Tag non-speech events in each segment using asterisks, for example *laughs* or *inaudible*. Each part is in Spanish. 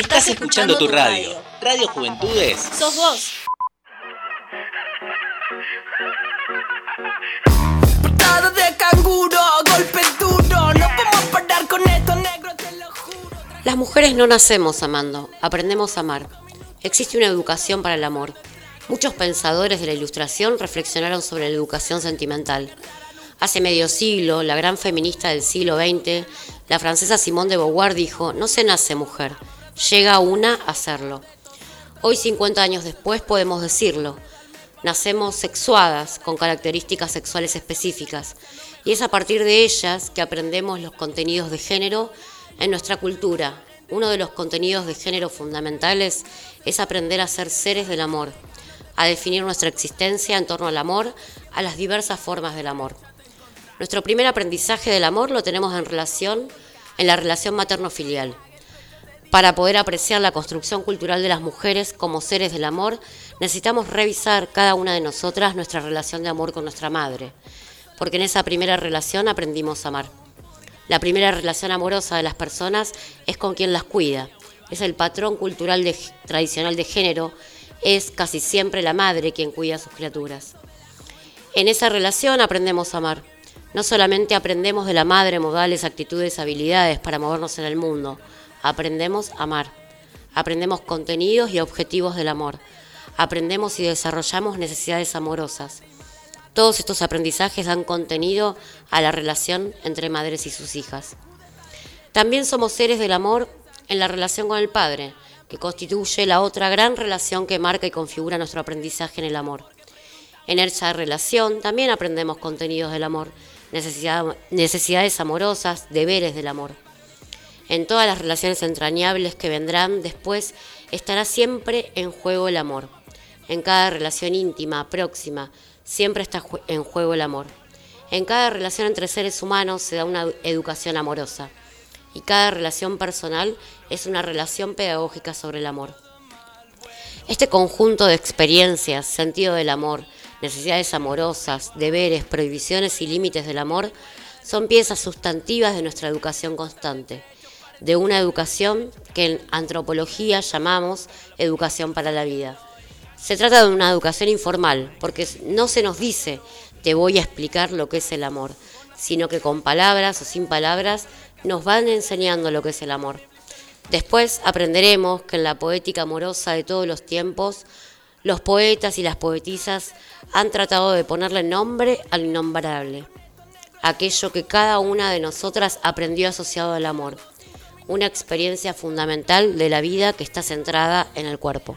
Estás escuchando tu radio. Radio Juventudes. Sos vos. Portada de canguro, golpe duro. No podemos parar con esto, negro, te lo juro. Las mujeres no nacemos amando, aprendemos a amar. Existe una educación para el amor. Muchos pensadores de la Ilustración reflexionaron sobre la educación sentimental. Hace medio siglo, la gran feminista del siglo XX, la francesa Simone de Beauvoir dijo, no se nace mujer, llega una a serlo. Hoy, 50 años después, podemos decirlo. Nacemos sexuadas, con características sexuales específicas, y es a partir de ellas que aprendemos los contenidos de género en nuestra cultura. Uno de los contenidos de género fundamentales es aprender a ser seres del amor, a definir nuestra existencia en torno al amor, a las diversas formas del amor. Nuestro primer aprendizaje del amor lo tenemos en relación en la relación materno-filial. Para poder apreciar la construcción cultural de las mujeres como seres del amor, necesitamos revisar cada una de nosotras nuestra relación de amor con nuestra madre, porque en esa primera relación aprendimos a amar. La primera relación amorosa de las personas es con quien las cuida. Es el patrón cultural tradicional de género, es casi siempre la madre quien cuida a sus criaturas. En esa relación aprendemos a amar. No solamente aprendemos de la madre modales, actitudes, habilidades para movernos en el mundo, aprendemos a amar. Aprendemos contenidos y objetivos del amor. Aprendemos y desarrollamos necesidades amorosas. Todos estos aprendizajes dan contenido a la relación entre madres y sus hijas. También somos seres del amor en la relación con el Padre, que constituye la otra gran relación que marca y configura nuestro aprendizaje en el amor. En esa relación también aprendemos contenidos del amor, necesidad- necesidades amorosas, deberes del amor. En todas las relaciones entrañables que vendrán después estará siempre en juego el amor. En cada relación íntima, próxima, siempre está en juego el amor. En cada relación entre seres humanos se da una educación amorosa. Y cada relación personal es una relación pedagógica sobre el amor. Este conjunto de experiencias, sentido del amor, necesidades amorosas, deberes, prohibiciones y límites del amor son piezas sustantivas de nuestra educación constante, de una educación que en antropología llamamos educación para la vida. Se trata de una educación informal, porque no se nos dice te voy a explicar lo que es el amor, sino que con palabras o sin palabras nos van enseñando lo que es el amor. Después aprenderemos que en la poética amorosa de todos los tiempos, los poetas y las poetisas han tratado de ponerle nombre al innombrable, aquello que cada una de nosotras aprendió asociado al amor, una experiencia fundamental de la vida que está centrada en el cuerpo.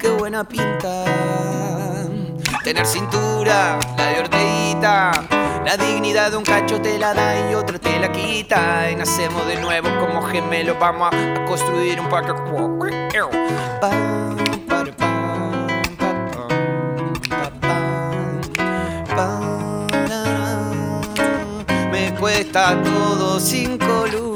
Qué buena pinta. Tener cintura, la de Orteguita. La dignidad de un cacho te la da y otro te la quita. Y nacemos de nuevo como gemelos. Vamos a, construir un parque. Me cuesta todo cinco ve.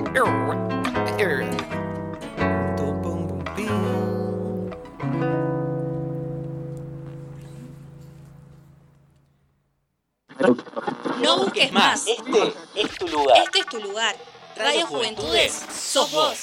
No busques más. Este es tu lugar. Este es tu lugar. Radio Juventudes, sos vos.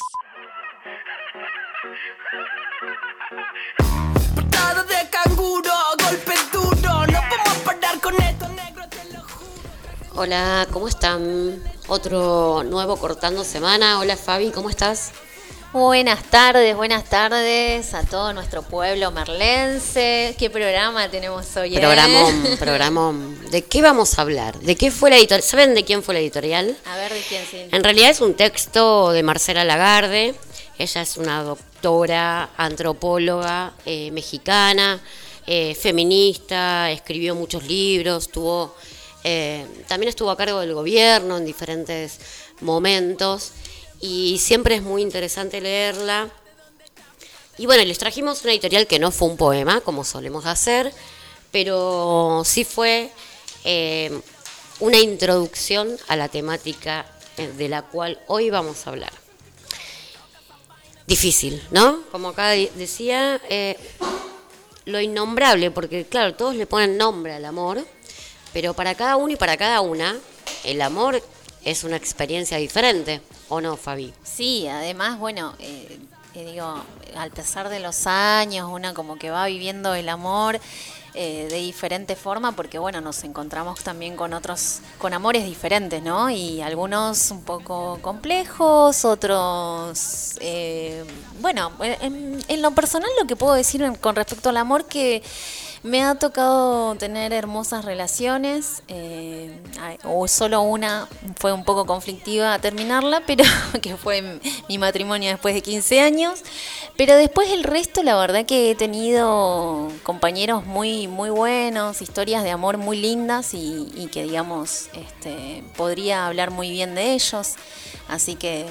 Portada de canguro, golpe duro. No podemos parar con esto, negro, te lo juro. Hola, ¿cómo están? Otro nuevo cortando semana. Hola Fabi, ¿cómo estás? Buenas tardes, buenas tardes a todo nuestro pueblo merlense. ¿Qué programa tenemos hoy? eh? Programón, *laughs* programón. ¿De qué vamos a hablar? ¿De qué fue la editorial? ¿Saben de quién fue la editorial? A ver de quién sí. En realidad es un texto de Marcela Lagarde. Ella es una doctora, antropóloga eh, mexicana, eh, feminista, escribió muchos libros, tuvo, eh, también estuvo a cargo del gobierno en diferentes momentos y siempre es muy interesante leerla. Y bueno, les trajimos una editorial que no fue un poema, como solemos hacer, pero sí fue eh, una introducción a la temática eh, de la cual hoy vamos a hablar. Difícil, ¿no? Como acá decía, lo innombrable, porque claro, todos le ponen nombre al amor, pero para cada uno y para cada una, el amor es una experiencia diferente, ¿o no, Fabi? Sí, además, bueno, eh, eh, digo, al pesar de los años, una como que va viviendo el amor eh, de diferente forma, porque bueno, nos encontramos también con otros, con amores diferentes, ¿no? Y algunos un poco complejos, otros, eh, bueno, en, en lo personal lo que puedo decir con respecto al amor que me ha tocado tener hermosas relaciones, eh, o solo una fue un poco conflictiva terminarla, pero *laughs* que fue mi matrimonio después de 15 años. Pero después el resto, la verdad que he tenido compañeros muy, muy buenos, historias de amor muy lindas y, y que digamos, este, podría hablar muy bien de ellos. Así que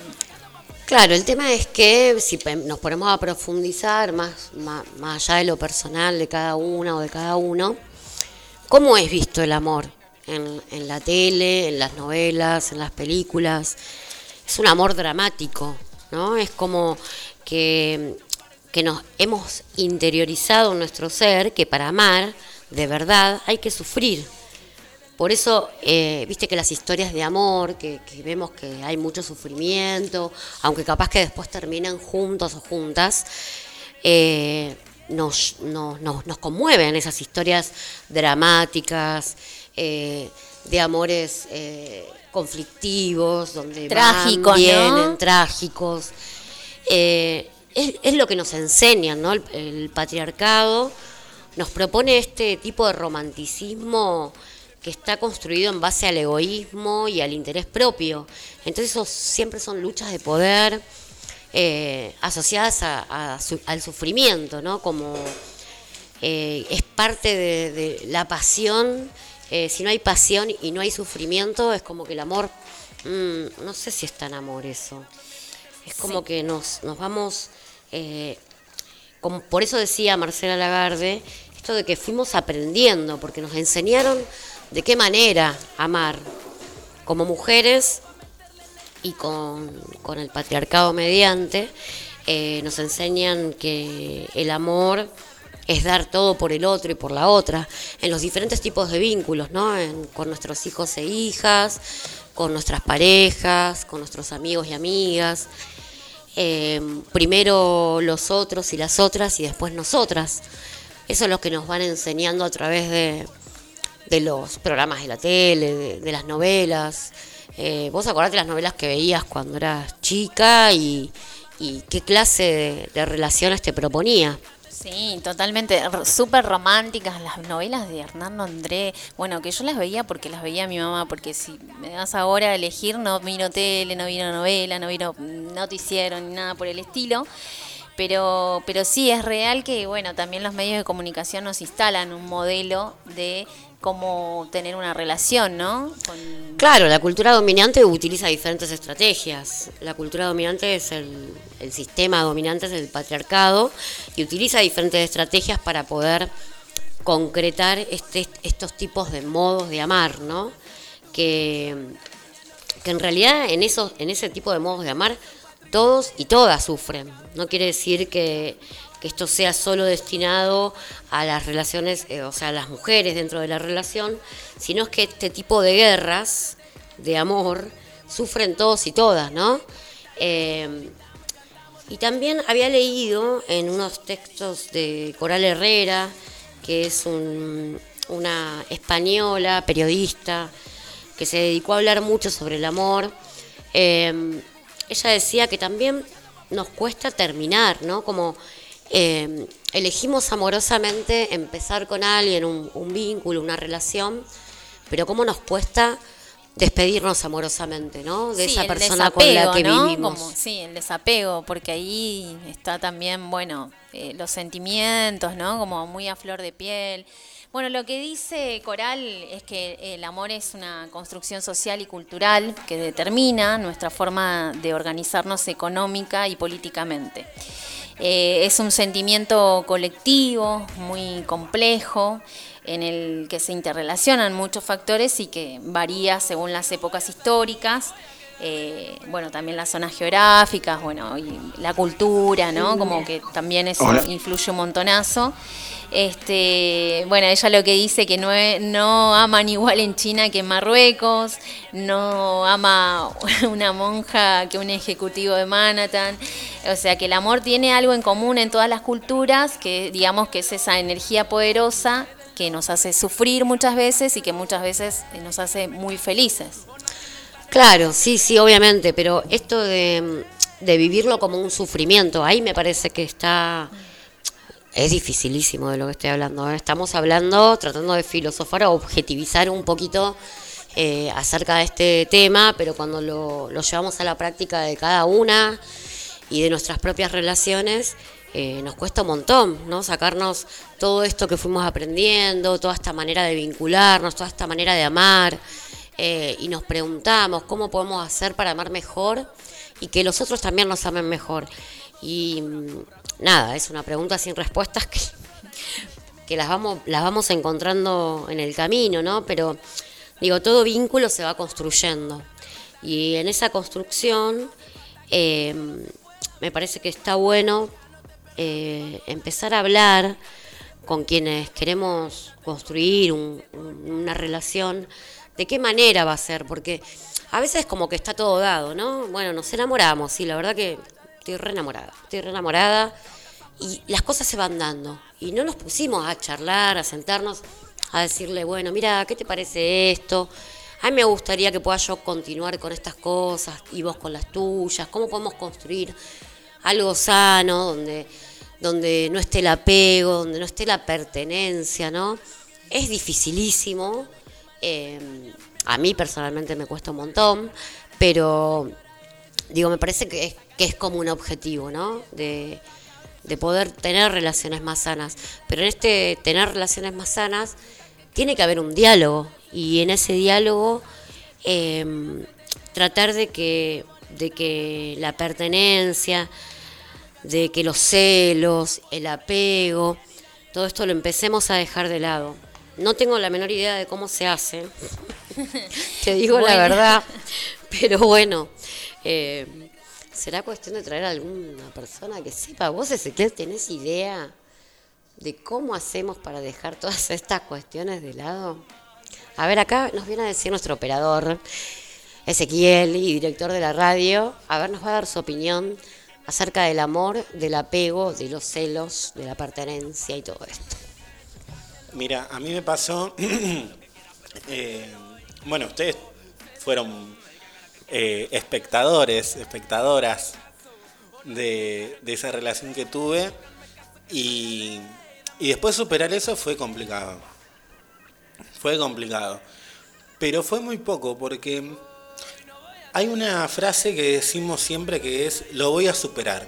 Claro, el tema es que si nos ponemos a profundizar más, más, más allá de lo personal de cada una o de cada uno, ¿cómo es visto el amor en, en la tele, en las novelas, en las películas? Es un amor dramático, ¿no? Es como que, que nos hemos interiorizado en nuestro ser que para amar de verdad hay que sufrir. Por eso, eh, viste que las historias de amor, que, que vemos que hay mucho sufrimiento, aunque capaz que después terminan juntos o juntas, eh, nos, nos, conmueven esas historias dramáticas, eh, de amores eh, conflictivos, donde Trágicos, van, vienen, ¿no? trágicos. Es, es lo que nos enseñan, ¿no? El, el patriarcado nos propone este tipo de romanticismo que está construido en base al egoísmo y al interés propio. Entonces esos siempre son luchas de poder eh, asociadas a- a su- al sufrimiento, ¿no? Como eh, es parte de, de la pasión. eh, si no hay pasión y no hay sufrimiento, es como que el amor, mm, no sé si es tan amor eso. Es como que nos, nos vamos, eh, como por eso decía Marcela Lagarde, esto de que fuimos aprendiendo, porque nos enseñaron de qué manera amar como mujeres y con, con el patriarcado mediante, eh, nos enseñan que el amor es dar todo por el otro y por la otra, en los diferentes tipos de vínculos, ¿no? Con nuestros hijos e hijas, con nuestras parejas, con nuestros amigos y amigas. Eh, primero los otros y las otras y después nosotras. Eso es lo que nos van enseñando a través de, de los programas de la tele, de, de las novelas. Eh, vos acordate las novelas que veías cuando eras chica y, qué clase de, de relaciones te proponía. Sí, totalmente, súper románticas las novelas de Hernando André. Bueno, que yo las veía porque las veía mi mamá, porque si me das ahora a elegir, no miro tele, no miro novela, no miro noticiero ni nada por el estilo. Pero, pero sí es real que, bueno, también los medios de comunicación nos instalan un modelo de cómo tener una relación, ¿no? Con- Claro, la cultura dominante utiliza diferentes estrategias. La cultura dominante es el, el sistema dominante, es el patriarcado, y utiliza diferentes estrategias para poder concretar este, estos tipos de modos de amar, ¿no? Que, que en realidad en, esos, en ese tipo de modos de amar todos y todas sufren. No quiere decir que, que esto sea solo destinado a las relaciones, eh, o sea, a las mujeres dentro de la relación, sino es que este tipo de guerras de amor sufren todos y todas, ¿no? Eh, y también había leído en unos textos de Coral Herrera, que es un- una española, periodista, que se dedicó a hablar mucho sobre el amor. Eh, ella decía que también nos cuesta terminar, ¿no? Como eh, elegimos amorosamente empezar con alguien, un, un vínculo, una relación, pero cómo nos cuesta despedirnos amorosamente, ¿no? De Sí, esa persona con la que ¿no? vivimos. Como- sí, el desapego, porque ahí está también, bueno, eh, los sentimientos, ¿no? Como muy a flor de piel. Bueno, lo que dice Coral es que el amor es una construcción social y cultural que determina nuestra forma de organizarnos económica y políticamente. Eh, es un sentimiento colectivo, muy complejo, en el que se interrelacionan muchos factores y que varía según las épocas históricas. eh, bueno, también las zonas geográficas, bueno, y la cultura, ¿no? Como que también eso Hola. influye un montonazo. Este, bueno, ella lo que dice que no, no aman igual en China que en Marruecos, no ama *laughs* una monja que un ejecutivo de Manhattan. O sea que el amor tiene algo en común en todas las culturas, que digamos que es esa energía poderosa que nos hace sufrir muchas veces y que muchas veces nos hace muy felices. Claro, sí, sí, obviamente, pero esto de, de vivirlo como un sufrimiento, ahí me parece que está... Es dificilísimo de lo que estoy hablando. ¿eh? Estamos hablando, tratando de filosofar o objetivizar un poquito eh, acerca de este tema, pero cuando lo, lo llevamos a la práctica de cada una y de nuestras propias relaciones, eh, nos cuesta un montón, ¿no? Sacarnos todo esto que fuimos aprendiendo, toda esta manera de vincularnos, toda esta manera de amar, y nos preguntamos cómo podemos hacer para amar mejor y que los otros también nos amen mejor. Y nada, es una pregunta sin respuestas que, las vamos, las vamos encontrando en el camino, ¿no? Pero digo, todo vínculo se va construyendo. Y en esa construcción eh, me parece que está bueno eh, empezar a hablar con quienes queremos construir un- un- una relación, de qué manera va a ser, porque a veces como que está todo dado, ¿no? Bueno, nos enamoramos, sí, la verdad que estoy re enamorada, estoy re enamorada y las cosas se van dando. Y no nos pusimos a charlar, a sentarnos, a decirle, bueno, mira, ¿qué te parece esto? A mí me gustaría que pueda yo continuar con estas cosas y vos con las tuyas. ¿Cómo podemos construir algo sano donde, donde no esté el apego, donde no esté la pertenencia, ¿no? Es dificilísimo. eh, a mí personalmente me cuesta un montón, pero digo, me parece que es, que es como un objetivo, ¿no? De, de poder tener relaciones más sanas. Pero en este tener relaciones más sanas tiene que haber un diálogo y en ese diálogo eh, tratar de que, de que la pertenencia, de que los celos, el apego, todo esto lo empecemos a dejar de lado. No tengo la menor idea de cómo se hace, *laughs* te digo la verdad, pero bueno, eh, será cuestión de traer a alguna persona que sepa. ¿Vos, Ezequiel, tenés idea de cómo hacemos para dejar todas estas cuestiones de lado? A ver, acá nos viene a decir nuestro operador, Ezequiel, y director de la radio. A ver, nos va a dar su opinión acerca del amor, del apego, de los celos, de la pertenencia y todo esto. Mira, a mí me pasó *clears throat* Eh, bueno, ustedes fueron eh, espectadores, espectadoras de, esa relación que tuve y, y después superar eso fue complicado. Fue complicado. Pero fue muy poco porque hay una frase que decimos siempre que es lo voy a superar.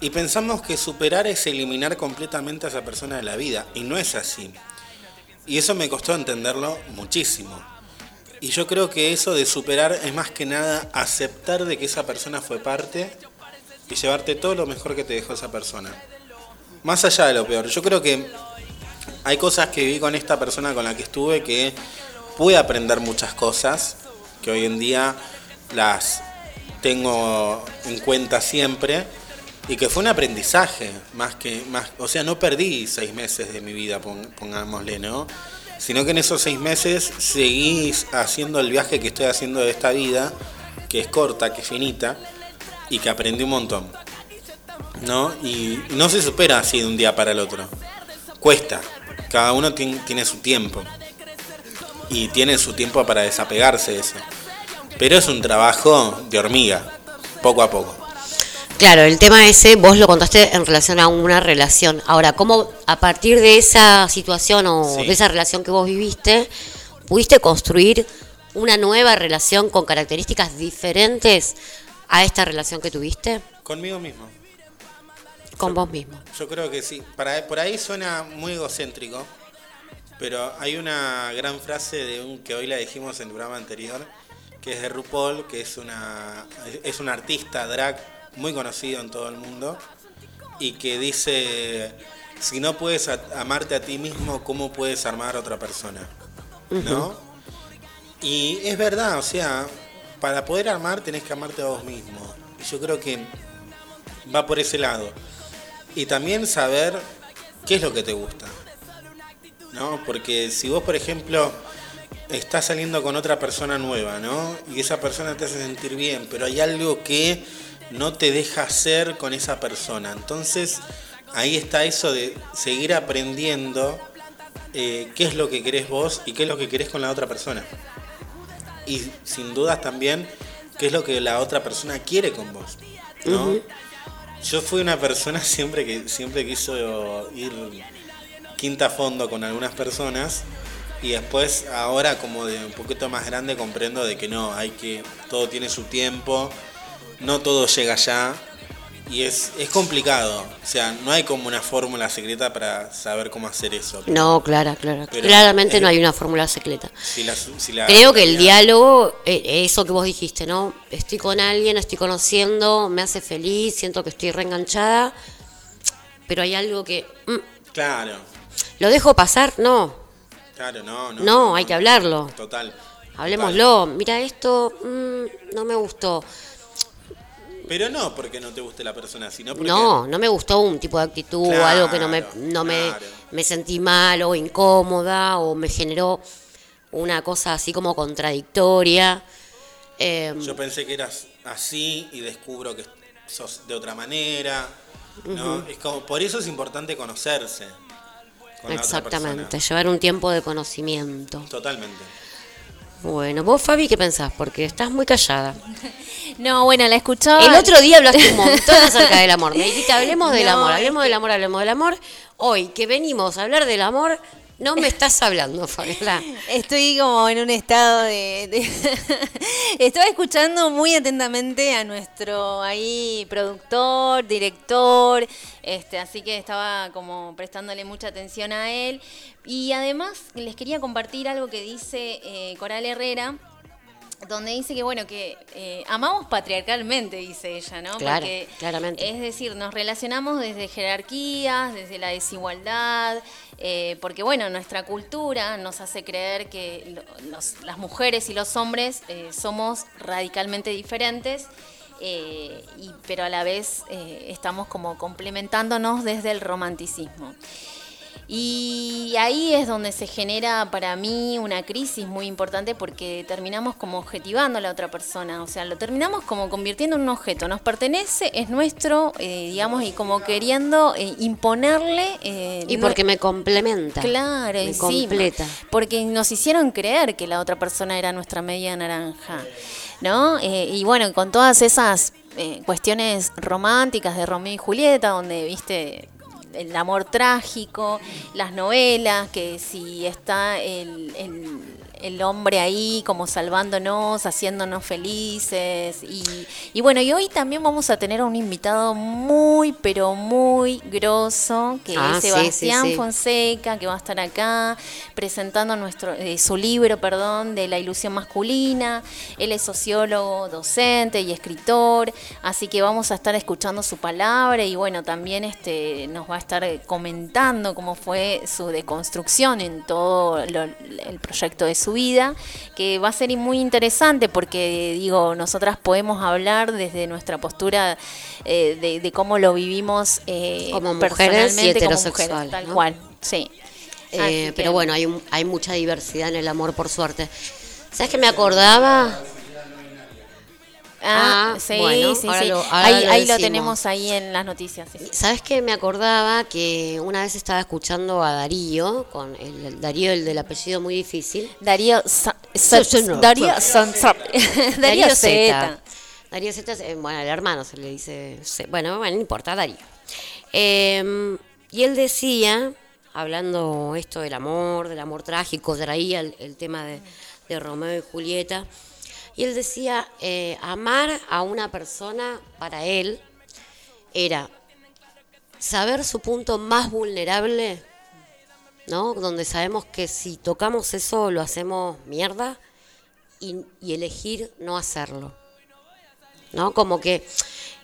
Y pensamos que superar es eliminar completamente a esa persona de la vida. Y no es así. Y eso me costó entenderlo muchísimo. Y yo creo que eso de superar es más que nada aceptar de que esa persona fue parte y llevarte todo lo mejor que te dejó esa persona. Más allá de lo peor. Yo creo que hay cosas que vi con esta persona con la que estuve que pude aprender muchas cosas que hoy en día las tengo en cuenta siempre y que fue un aprendizaje más que más o sea no perdí seis meses de mi vida pongámosle no sino que en esos seis meses seguí haciendo el viaje que estoy haciendo de esta vida que es corta que es finita y que aprendí un montón no y no se supera así de un día para el otro cuesta cada uno tiene su tiempo y tiene su tiempo para desapegarse de eso. Pero es un trabajo de hormiga, poco a poco. Claro, el tema ese vos lo contaste en relación a una relación. Ahora, ¿cómo a partir de esa situación o de esa relación que vos viviste, pudiste construir una nueva relación con características diferentes a esta relación que tuviste? Conmigo mismo. Con vos mismo. Yo creo que sí. Para, por ahí suena muy egocéntrico, pero hay una gran frase de un que hoy la dijimos en el programa anterior, que es de RuPaul, que es una es un artista drag muy conocido en todo el mundo y que dice si no puedes amarte a ti mismo, ¿cómo puedes amar a otra persona? ¿No? Y es verdad, o sea, para poder amar tenés que amarte a vos mismo. Y yo creo que va por ese lado. Y también saber qué es lo que te gusta. ¿no? Porque si vos, por ejemplo, estás saliendo con otra persona nueva, ¿no? Y esa persona te hace sentir bien, pero hay algo que no te deja hacer con esa persona. Entonces, ahí está eso de seguir aprendiendo eh, qué es lo que querés vos y qué es lo que querés con la otra persona. Y sin dudas también qué es lo que la otra persona quiere con vos, ¿no? Yo fui una persona *laughs* siempre que siempre quiso ir quinta fondo con algunas personas y después ahora como de un poquito más grande comprendo de que no, hay que, todo tiene su tiempo, no todo llega ya y es, es complicado, o sea, no hay como una fórmula secreta para saber cómo hacer eso. No, claro, claro. Claramente no hay una fórmula secreta. Creo que el diálogo, eh, eso que vos dijiste, ¿no? Estoy con alguien, estoy conociendo, me hace feliz, siento que estoy reenganchada, pero hay algo que... Mm, claro ¿Lo dejo pasar? No. Claro, no, no. No, hay que hablarlo. Total. Hablemoslo. Mira, esto mm, no me gustó. Pero no porque no te guste la persona, sino porque... No, no me gustó un tipo de actitud o algo que no me, no me, me sentí mal o incómoda o me generó una cosa así como contradictoria. Em, Yo pensé que eras así y descubro que sos de otra manera. ¿no? es como, por eso es importante conocerse. Exactamente, llevar un tiempo de conocimiento. Totalmente. Bueno, vos Fabi, ¿qué pensás? Porque estás muy callada. *laughs* No, bueno, la escuchaba. El otro día hablaste un montón *laughs* acerca del amor. Me dijiste, hablemos del amor, hablemos del amor, hablemos del amor. Hoy que venimos a hablar del amor, no me estás hablando, Fabiola. *laughs* Estoy como en un estado de, *laughs* Estaba escuchando muy atentamente a nuestro ahí productor, director, este, así que estaba como prestándole mucha atención a él. Y además les quería compartir algo que dice eh, Coral Herrera, donde dice que bueno que eh, amamos patriarcalmente dice ella no claro, claramente es decir nos relacionamos desde jerarquías desde la desigualdad eh, porque bueno nuestra cultura nos hace creer que las mujeres y los hombres eh, somos radicalmente diferentes y, pero a la vez estamos como complementándonos desde el romanticismo Y ahí es donde se genera para mí una crisis muy importante porque terminamos como objetivando a la otra persona, o sea, lo terminamos como convirtiendo en un objeto, nos pertenece, es nuestro, eh, digamos, y como queriendo eh, imponerle... eh, Y no- porque me complementa. Claro, me completa. Porque nos hicieron creer que la otra persona era nuestra media naranja, ¿no? Y bueno, con todas esas eh, cuestiones románticas de Romeo y Julieta, donde, viste, el amor trágico, las novelas, que si está el, el hombre ahí como salvándonos, haciéndonos felices. Y, y bueno, y hoy también vamos a tener a un invitado muy, pero muy grosso, que Ah, es sí, sí, Sebastián sí. Fonseca, que va a estar acá presentando nuestro eh, su libro, perdón, de la ilusión masculina. Él es sociólogo, docente y escritor, así que vamos a estar escuchando su palabra y bueno, también este nos va a estar comentando cómo fue su deconstrucción en todo lo- el proyecto de su vida, que va a ser muy interesante porque digo, nosotras podemos hablar desde nuestra postura eh, de, de cómo lo vivimos eh, Como mujeres y como heterosexual, mujeres, tal ¿no? cual, sí. Eh, que- pero bueno, hay, un- hay mucha diversidad en el amor, por suerte. ¿Sabes qué me acordaba? Ah, Ah, sí, bueno, sí, sí. lo- ahí lo ahí lo decimos. tenemos ahí en las noticias. sí. ¿Sabes qué? Me acordaba que una vez estaba escuchando a Darío, con el, el Darío, el del apellido muy difícil. Darío Sa- Darío. Sansar- *laughs* Darío Z. Darío eh, bueno, el hermano se le dice, bueno, bueno, no importa, Darío. Eh, y él decía, hablando esto del amor, del amor trágico, traía el, el tema de, de Romeo y Julieta, y él decía, eh, amar a una persona para él era saber su punto más vulnerable, ¿no? Donde sabemos que si tocamos eso lo hacemos mierda y, y elegir no hacerlo. ¿No? Como que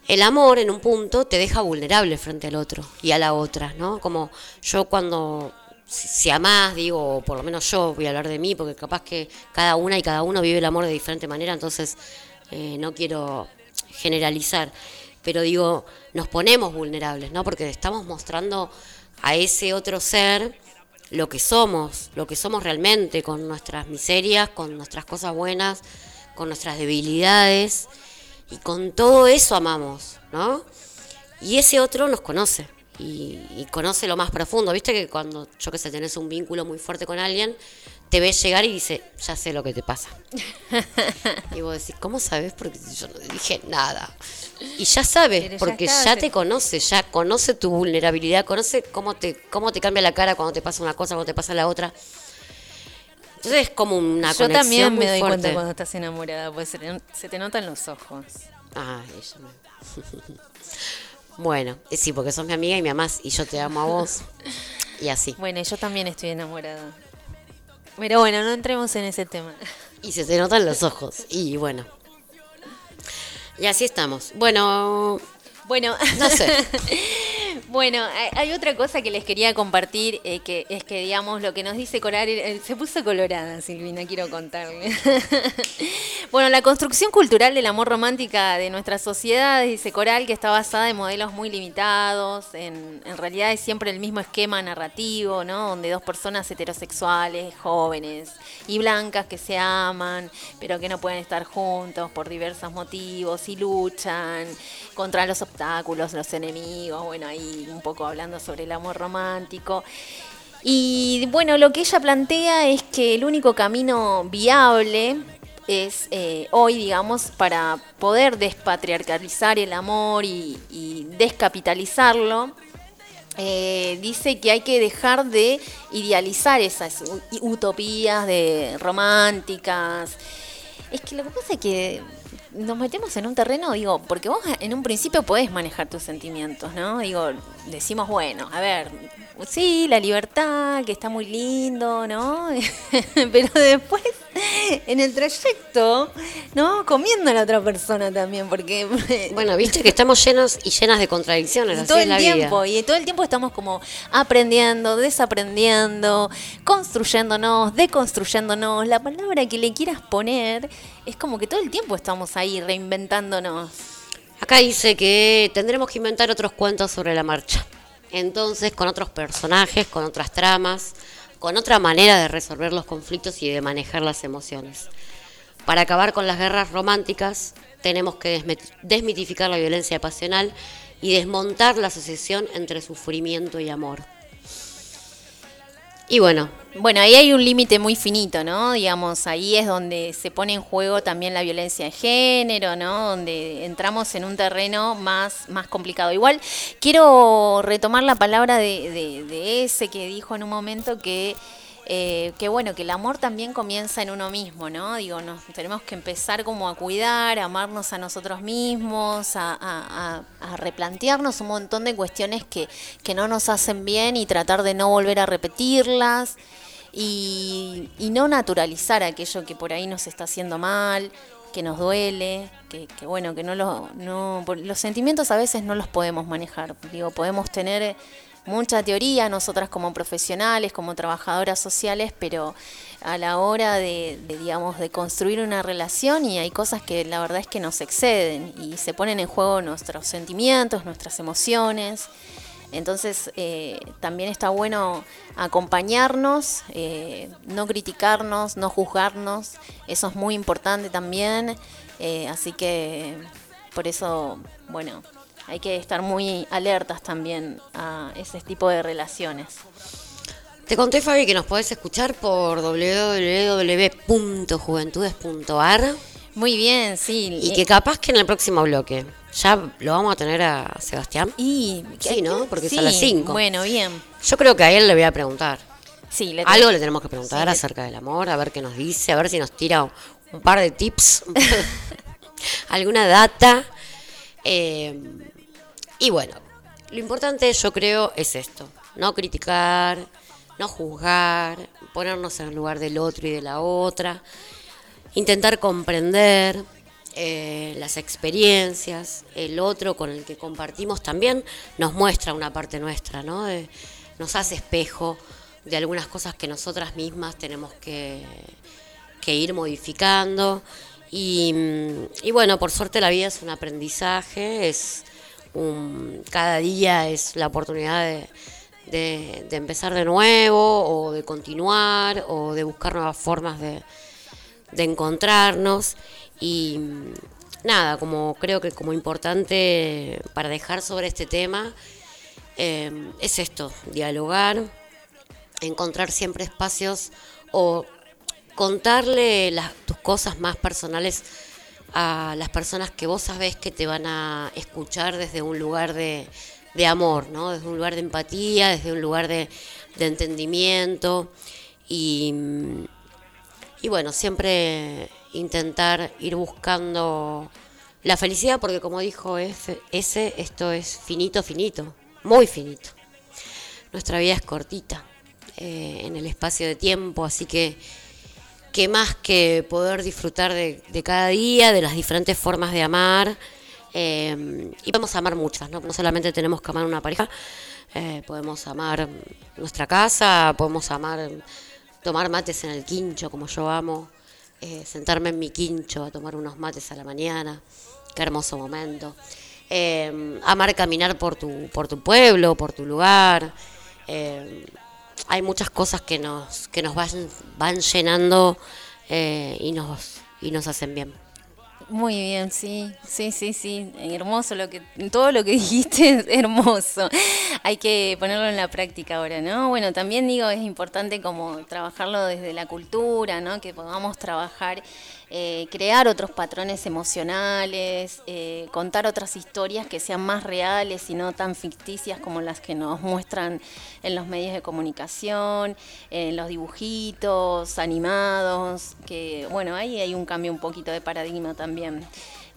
el amor en un punto te deja vulnerable frente al otro y a la otra, ¿no? Como yo cuando, si, si amás, digo, por lo menos yo voy a hablar de mí, porque capaz que cada una y cada uno vive el amor de diferente manera, entonces eh, no quiero generalizar, pero digo, nos ponemos vulnerables, ¿no? Porque estamos mostrando a ese otro ser lo que somos, lo que somos realmente, con nuestras miserias, con nuestras cosas buenas, con nuestras debilidades, y con todo eso amamos, ¿no? Y ese otro nos conoce, y, y conoce lo más profundo. Viste que cuando, yo que sé, tenés un vínculo muy fuerte con alguien, te ves llegar y dice, ya sé lo que te pasa. *laughs* y vos decís, ¿cómo sabes? Porque yo no dije nada. Y ya sabes, Pero porque ya te conoce, ya conoce tu vulnerabilidad, conoce cómo te, cómo te cambia la cara cuando te pasa una cosa, cuando te pasa la otra. Entonces es como una Yo conexión también muy me doy fuerte. cuenta cuando estás enamorada, se, te- se te notan los ojos. Ah, ella me... *laughs* bueno, eh, sí, porque sos mi amiga y me amás y yo te amo a vos. Y así. Bueno, yo también estoy enamorada. Pero bueno, no entremos en ese tema. Y se te notan los ojos. Y bueno. Y así estamos. Bueno, Bueno, no sé. *laughs* Bueno, hay- otra cosa que les quería compartir, eh, que es que, digamos, lo que nos dice Coral, eh, se puso colorada, Silvina, quiero contarle. *laughs* bueno, la construcción cultural del amor romántica de nuestra sociedad, dice Coral, que está basada en modelos muy limitados, en, en realidad es siempre el mismo esquema narrativo, ¿no? Donde dos personas heterosexuales, jóvenes y blancas que se aman, pero que no pueden estar juntos por diversos motivos y luchan contra los obstáculos, los enemigos, bueno, ahí un poco hablando sobre el amor romántico. Y bueno, lo que ella plantea es que el único camino viable es eh, hoy, digamos, para poder despatriarcalizar el amor y, descapitalizarlo, eh, dice que hay que dejar de idealizar esas utopías de románticas. Es que lo que pasa es que nos metemos en un terreno, digo, porque vos en un principio podés manejar tus sentimientos, ¿no? Digo, decimos, bueno, a ver, sí, la libertad, que está muy lindo, ¿no? *laughs* Pero después, en el trayecto, ¿no? Comiendo a la otra persona también, porque... *laughs* Bueno, viste que estamos llenos y llenas de contradicciones. Y así todo es el la tiempo, vida. y todo el tiempo estamos como aprendiendo, desaprendiendo, construyéndonos, deconstruyéndonos. La palabra que le quieras poner es como que todo el tiempo estamos ahí reinventándonos. Acá dice que tendremos que inventar otros cuentos sobre la marcha. Entonces con otros personajes, con otras tramas, con otra manera de resolver los conflictos y de manejar las emociones. Para acabar con las guerras románticas, tenemos que desmitificar la violencia pasional y desmontar la asociación entre sufrimiento y amor. Y bueno, Bueno, ahí hay un límite muy finito, ¿no? Digamos, ahí es donde se pone en juego también la violencia de género, ¿no? Donde entramos en un terreno más, más complicado. Igual quiero retomar la palabra de, de- de ese que dijo en un momento que, eh, que bueno, que el amor también comienza en uno mismo, ¿no? Digo, nos tenemos que empezar como a cuidar, a amarnos a nosotros mismos, a, replantearnos un montón de cuestiones que, que no nos hacen bien y tratar de no volver a repetirlas y, y no naturalizar aquello que por ahí nos está haciendo mal, que nos duele, que, que bueno, que no lo, no, los sentimientos a veces no los podemos manejar. Digo, podemos tener mucha teoría nosotras como profesionales, como trabajadoras sociales, pero a la hora de, digamos, de construir una relación y hay cosas que la verdad es que nos exceden y se ponen en juego nuestros sentimientos, nuestras emociones. Entonces eh, también está bueno acompañarnos, eh, no criticarnos, no juzgarnos, eso es muy importante también, eh, así que por eso, bueno, hay que estar muy alertas también a ese tipo de relaciones. te conté Fabi que nos podés escuchar por www.juventudes.ar Muy bien, sí. y que capaz que en el próximo bloque ya lo vamos a tener a Sebastián. y, Sí, ¿no? Porque es a sí, las cinco. Bueno, bien. Yo creo que a él le voy a preguntar. Sí, le Algo le tenemos que preguntar Sí, acerca del amor, a ver qué nos dice, a ver si nos tira un, un par de tips, *laughs* alguna data. Eh, y bueno, lo importante yo creo es esto, no criticar, no juzgar, ponernos en el lugar del otro y de la otra, intentar comprender eh, las experiencias, el otro con el que compartimos también nos muestra una parte nuestra, ¿no? Nos hace espejo de algunas cosas que nosotras mismas tenemos que, que ir modificando. Y, mm, y bueno, por suerte la vida es un aprendizaje, es un- cada día es la oportunidad de, de- empezar de nuevo o de continuar o de buscar nuevas formas de, de encontrarnos. Y nada, como creo que como importante para dejar sobre este tema eh, es esto, dialogar, encontrar siempre espacios o contarle tus cosas más personales a las personas que vos sabés que te van a escuchar desde un lugar de, de amor, ¿no? Desde un lugar de empatía, desde un lugar de, de entendimiento y, y bueno, siempre intentar ir buscando la felicidad porque como dijo ese, esto es finito, finito, muy finito. Nuestra vida es cortita eh, en el espacio de tiempo, así que que más que poder disfrutar de, cada día, de las diferentes formas de amar, eh, y podemos amar muchas, ¿no? No solamente tenemos que amar una pareja, eh, podemos amar nuestra casa, podemos amar tomar mates en el quincho, como yo amo, eh, sentarme en mi quincho a tomar unos mates a la mañana, qué hermoso momento. Eh, amar caminar por tu, por tu pueblo, por tu lugar. Hay muchas cosas que nos, que nos van, van llenando eh, y, nos, y nos hacen bien. Muy bien, sí, sí, sí, sí, hermoso lo que, todo lo que *laughs* dijiste es hermoso. Hay que ponerlo en la práctica ahora, ¿no? Bueno, también digo, es importante como trabajarlo desde la cultura, ¿no? Que podamos trabajar, eh, crear otros patrones emocionales, eh, contar otras historias que sean más reales y no tan ficticias como las que nos muestran en los medios de comunicación, en los dibujitos animados, que bueno, ahí hay un cambio un poquito de paradigma también.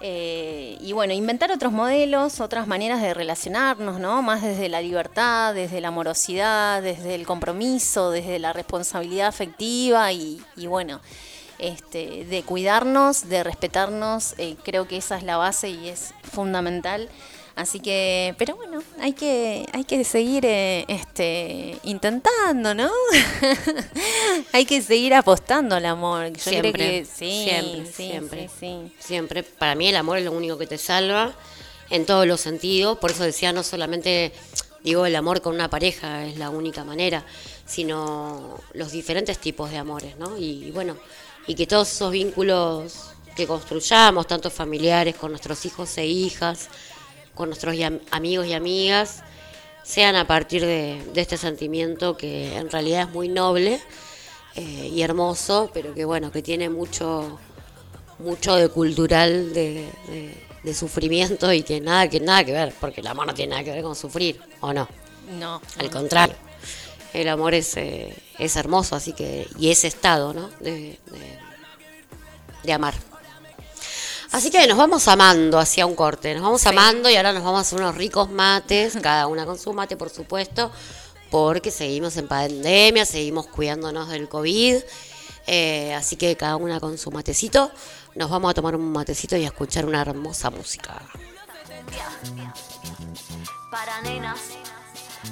Eh, y bueno, inventar otros modelos, otras maneras de relacionarnos, ¿no? Más desde la libertad, desde la amorosidad, desde el compromiso, desde la responsabilidad afectiva y, y bueno, este, de cuidarnos, de respetarnos, eh, creo que esa es la base y es fundamental. Así que, pero bueno, hay que, hay que seguir eh, este, intentando, ¿no? *laughs* hay que seguir apostando al amor. Yo Siempre, creo que sí, siempre, sí, siempre. sí, sí. Siempre, para mí el amor es lo único que te salva en todos los sentidos, por eso decía no solamente digo el amor con una pareja es la única manera, sino los diferentes tipos de amores, ¿no? Y, bueno, y que todos esos vínculos que construyamos, tanto familiares, con nuestros hijos e hijas, con nuestros amigos y amigas, sean a partir de, este sentimiento que en realidad es muy noble eh, y hermoso, pero que bueno, que tiene mucho, mucho de cultural de, sufrimiento y que nada, que nada que ver, porque el amor no tiene nada que ver con sufrir, ¿o no? No. Al contrario. El amor es, eh, es hermoso, así que, y ese estado, ¿no? de, de amar. Así que nos vamos amando hacia un corte, nos vamos amando y ahora nos vamos a hacer unos ricos mates, cada una con su mate, por supuesto, porque seguimos en pandemia, seguimos cuidándonos del COVID. Eh, así que cada una con su matecito, nos vamos a tomar un matecito y a escuchar una hermosa música. Para nenas,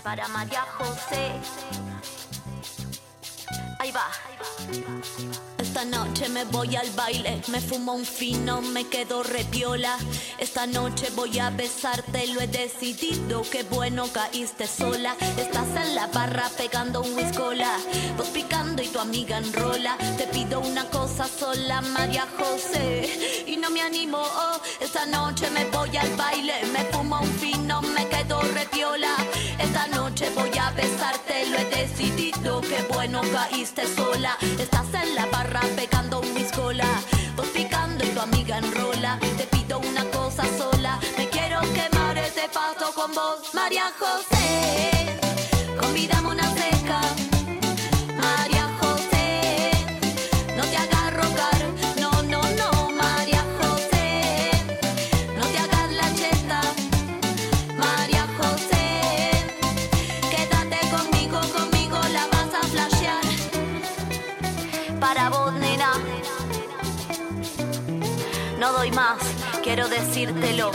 para María José. Ahí va. Esta noche me voy al baile, me fumo un fino, me quedo repiola. Esta noche voy a besarte, lo he decidido, qué bueno caíste sola. Estás en la barra pegando un whiskola, vos picando y tu amiga enrola. Te pido una cosa sola, María José, y no me animo. Oh, esta noche me voy al baile, me fumo un fino, me repiola. Esta noche voy a besarte, lo he decidido, qué bueno caíste sola. Estás en la barra pegando un biscola, vos picando y tu amiga enrola. Te pido una cosa sola, me quiero quemar ese paso con vos, María José. Convidamos una quiero decírtelo.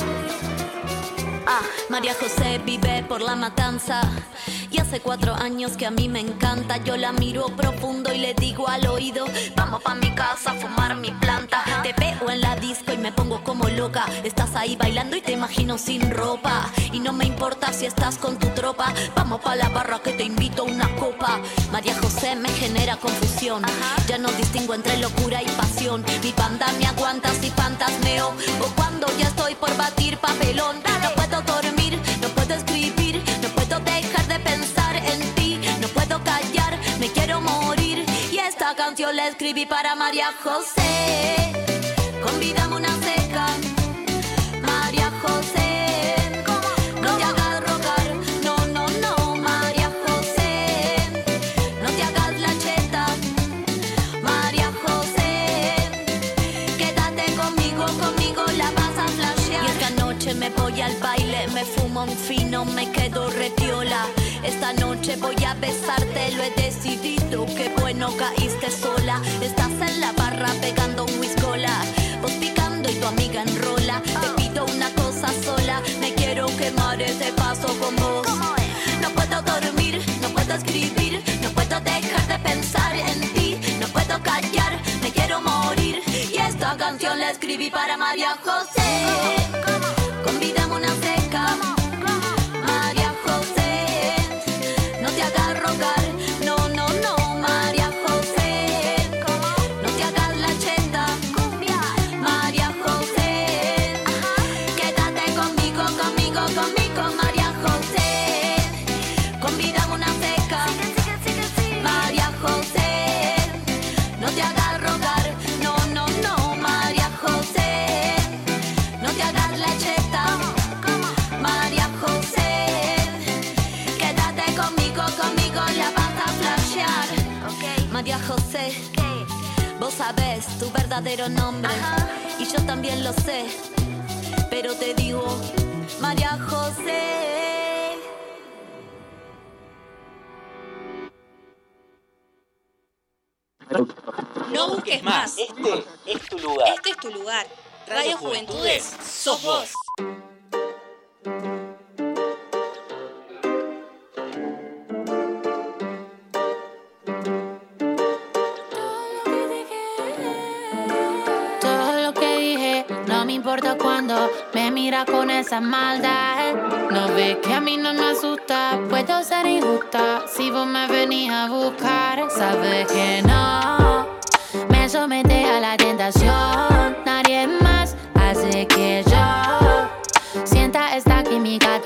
Ah, María José vive por la matanza. Y hace cuatro años que a mí me encanta. Yo la miro profundo y le digo al oído: Vamos pa' mi casa a fumar mi planta. Te veo en la disco y me pongo como loca. Estás ahí bailando y te imagino sin ropa. Y no me importa si estás con tu tropa. Vamos pa' la barra que te invito a una copa. María José me genera confusión. Ya no distingo entre locura y pasión. Mi banda me aguanta si fantasmeo. O cuando ya estoy por batir papelón. No puedo dormir, esta canción la escribí para María José. Convidamos una seca. María José. No te hagas rogar, no, no, no, María José. No te hagas la cheta, María José. Quédate conmigo, conmigo la vas a flashear. Y esta noche me voy al baile, me fumo un fino, me quedo retiola. Esta noche voy a besarte, lo he decidido. Qué bueno caíste sola. Estás en la barra pegando un whiskola. Vos picando y tu amiga enrola. Te pido una cosa sola, me quiero quemar ese paso con vos. No puedo dormir, no puedo escribir, no puedo dejar de pensar en ti. No puedo callar, me quiero morir. Y esta canción la escribí para María José. Convidamos una verdadero nombre y yo también lo sé. Pero te digo, María José. No busques más. Este es tu lugar. Este es tu lugar. Radio Juventudes, sos vos. Me mira con esa maldad. No ve que a mí no me asusta, puedo ser injusta. Si vos me venís a buscar, sabes que no. Me somete a la tentación, nadie más hace que yo sienta esta química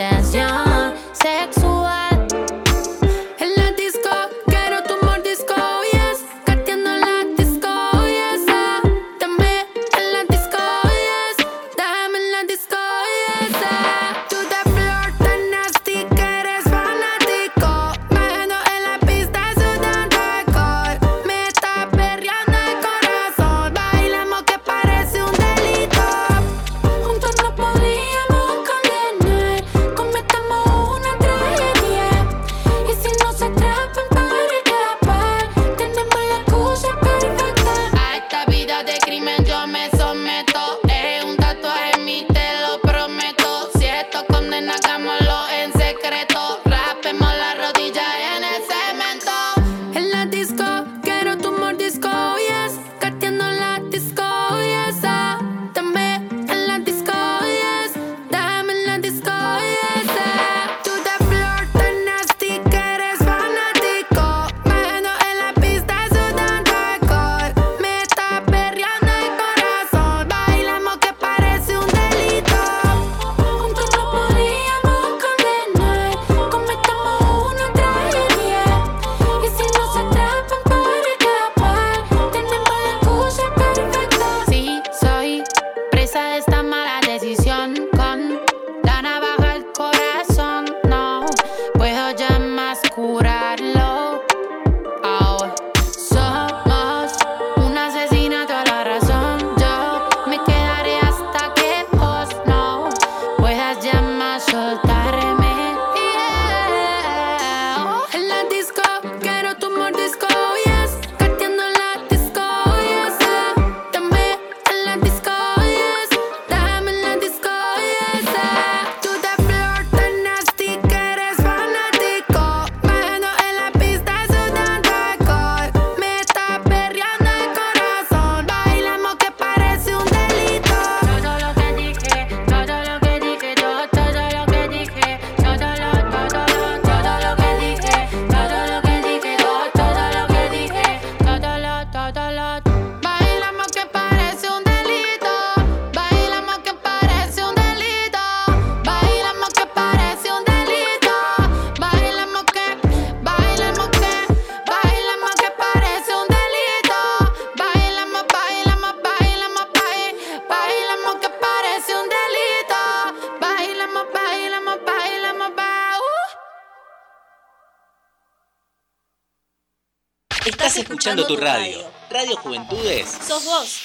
tu radio. Radio Juventudes. Sos vos.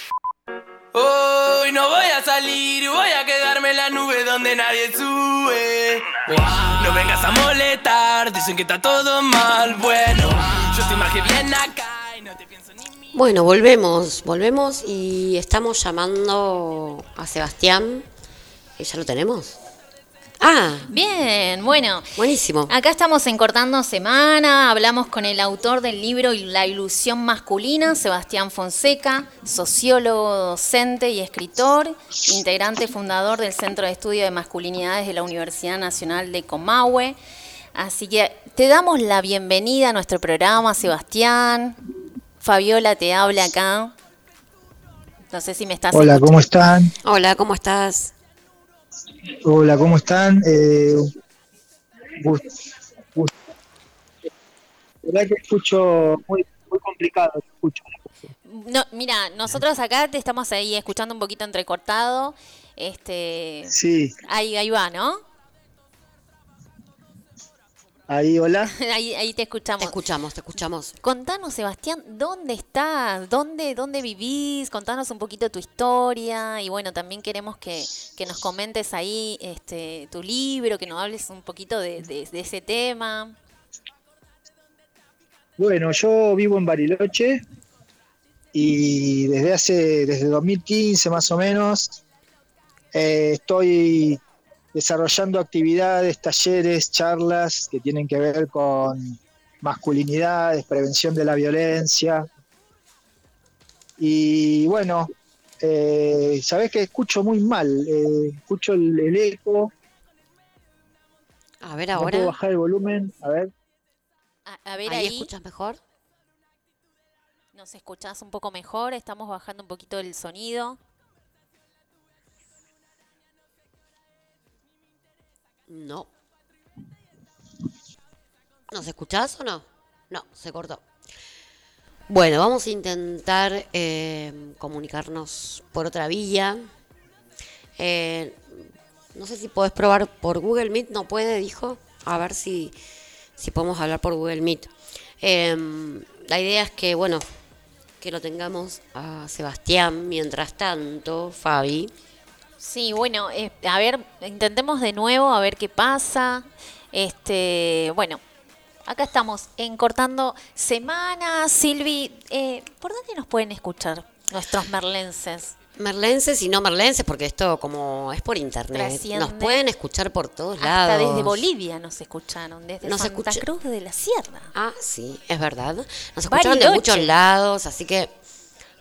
Hoy no voy a salir, voy a quedarme en la nube donde nadie sube. No vengas a molestar, dicen que está todo mal. Bueno, yo estoy más que bien acá y no te pienso ni Bueno, volvemos, volvemos y estamos llamando a Sebastián. ¿Ya lo tenemos? Ah, Bien, bueno. buenísimo. Acá estamos en Cortando Semana, hablamos con el autor del libro La ilusión masculina, Sebastián Fonseca, sociólogo, docente y escritor, integrante fundador del Centro de Estudio de Masculinidades de la Universidad Nacional de Comahue. Así que te damos la bienvenida a nuestro programa, Sebastián. Fabiola te habla acá. No sé si me estás Hola, ¿cómo están? Hola, ¿cómo estás? Hola, ¿cómo están? Eh, la verdad que escucho muy, muy complicado, escucho. No, mira, nosotros acá te estamos ahí escuchando un poquito entrecortado. Este, Sí, ahí, ahí va, ¿no? Ahí, hola. *laughs* ahí, ahí te Te escuchamos. escuchamos, te escuchamos. Contanos, Sebastián, ¿dónde estás? ¿Dónde, ¿Dónde vivís? Contanos un poquito tu historia. Y bueno, también queremos que, que nos comentes ahí este, tu libro, que nos hables un poquito de, de- de ese tema. Bueno, yo vivo en Bariloche y desde hace, desde 2015 más o menos, eh, estoy desarrollando actividades, talleres, charlas que tienen que ver con masculinidades, prevención de la violencia. Y bueno, Eh, Sabés que escucho muy mal, eh, escucho el, el eco. A ver No ahora. puedo bajar el volumen, a ver. A, a ver ¿Ahí ahí, escuchas mejor? nos escuchás un poco mejor, estamos bajando un poquito el sonido. No. ¿Nos escuchás o no? No, se cortó. Bueno, vamos a intentar eh, comunicarnos por otra vía. Eh, no sé si podés probar por Google Meet. No puede, dijo. A ver si, si podemos hablar por Google Meet. Eh, la idea es que, bueno, que lo tengamos a Sebastián. Mientras tanto, Fabi. Sí, bueno, eh, a ver, intentemos de nuevo a ver qué pasa. Este, bueno, acá estamos en cortando semanas. Silvi, eh, ¿por dónde nos pueden escuchar nuestros merlenses? Merlenses y no merlenses, porque esto como es por internet. Trasciende. Nos pueden escuchar por todos Hasta lados. desde Bolivia nos escucharon, desde Nos Santa escucha- Cruz de la Sierra. Ah, sí, es verdad. Nos escucharon de muchos lados, así que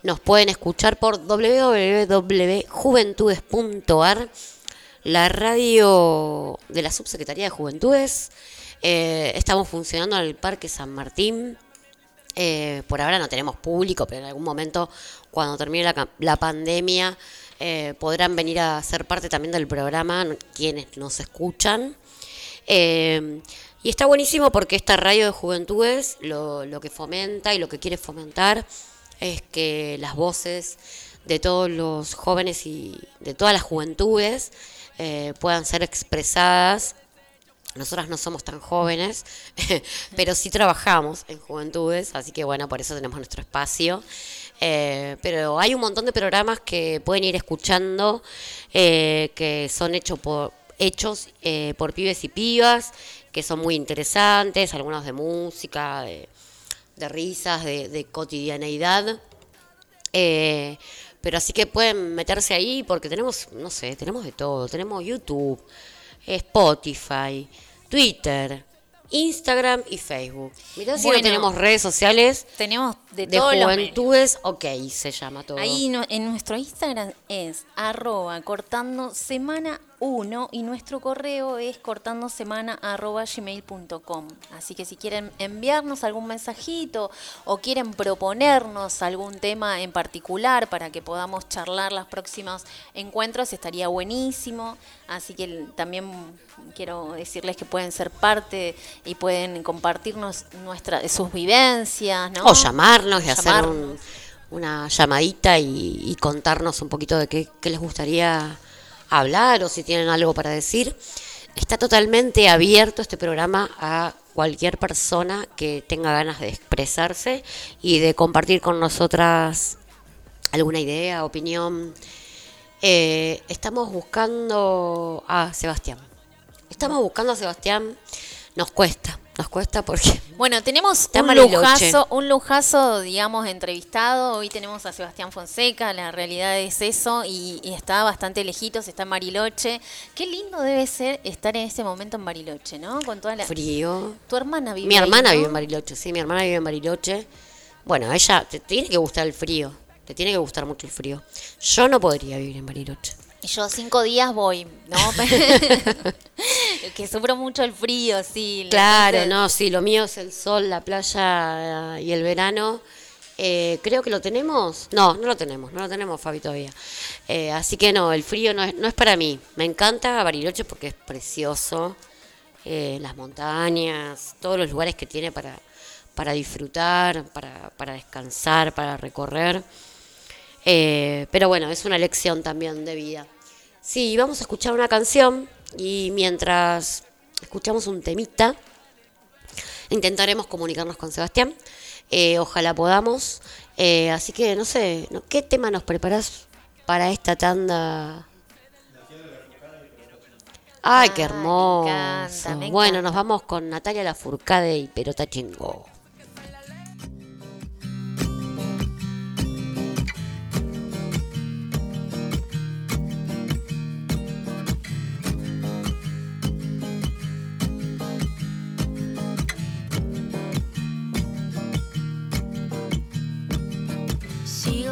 nos pueden escuchar por www.juventudes.ar, la radio de la Subsecretaría de Juventudes. Eh, estamos funcionando en el Parque San Martín. Eh, por ahora no tenemos público, pero en algún momento, cuando termine la, la pandemia, eh, podrán venir a ser parte también del programa quienes nos escuchan. Y está buenísimo porque esta radio de juventudes lo, lo que fomenta y lo que quiere fomentar es que las voces de todos los jóvenes y de todas las juventudes eh, puedan ser expresadas nosotras no somos tan jóvenes, *laughs* pero sí trabajamos en juventudes, así que bueno, por eso tenemos nuestro espacio. Eh, pero hay un montón de programas que pueden ir escuchando, eh, que son hechos por, hechos eh, por pibes y pibas, que son muy interesantes, algunos de música, de, de risas, de, de cotidianeidad. Eh, pero así que pueden meterse ahí porque tenemos, no sé, tenemos de todo. Tenemos YouTube, Spotify, Twitter, Instagram y Facebook. Mirá si Bueno. no tenemos redes sociales Tenemos de, de todos los medios. juventudes, ok, se llama todo. Ahí no- en nuestro Instagram es arroba cortando semana 1 y nuestro correo es cortando semana arroba gmail.com. Así que si quieren enviarnos algún mensajito o quieren proponernos algún tema en particular para que podamos charlar los próximos encuentros, estaría buenísimo. Así que también quiero decirles que pueden ser parte y pueden compartirnos nuestra, sus vivencias, ¿no? O llamarnos y hacer un- una llamadita y, y contarnos un poquito de qué, qué les gustaría hablar o si tienen algo para decir. Está totalmente abierto este programa a cualquier persona que tenga ganas de expresarse y de compartir con nosotras alguna idea, opinión. Eh, estamos buscando a Sebastián. Estamos buscando a Sebastián. Nos cuesta, nos cuesta porque *laughs* Bueno, tenemos un lujazo, un lujazo, digamos, entrevistado. Hoy tenemos a Sebastián Fonseca, la realidad es eso, y, y está bastante lejitos, está en Bariloche. Qué lindo debe ser estar en este momento en Bariloche, ¿no? Con toda la... frío. Tu hermana vive Mi ahí, hermana ¿no? vive en Bariloche, sí, mi hermana vive en Bariloche. Bueno, a ella te tiene que gustar el frío, te tiene que gustar mucho el frío. Yo no podría vivir en Bariloche. Y yo cinco días voy, ¿no? *laughs* *laughs* que sufro mucho el frío, sí. Claro, entonces- no, sí, lo mío es el sol, la playa eh, y el verano. Eh, creo que lo tenemos. No, no lo tenemos, no lo tenemos, Fabi, todavía. Eh, así que no, el frío no es, no es para mí. Me encanta Bariloche porque es precioso. Eh, las montañas, todos los lugares que tiene para, para disfrutar, para, para descansar, para recorrer. Eh, pero bueno, es una lección también de vida. Sí, vamos a escuchar una canción y mientras escuchamos un temita, intentaremos comunicarnos con Sebastián. Eh, ojalá podamos. Eh, así que no sé. ¿qué tema nos preparás para esta tanda? Ay, qué hermoso. encanta, me bueno, encanta. nos vamos con Natalia Lafourcade y Perota Chingo.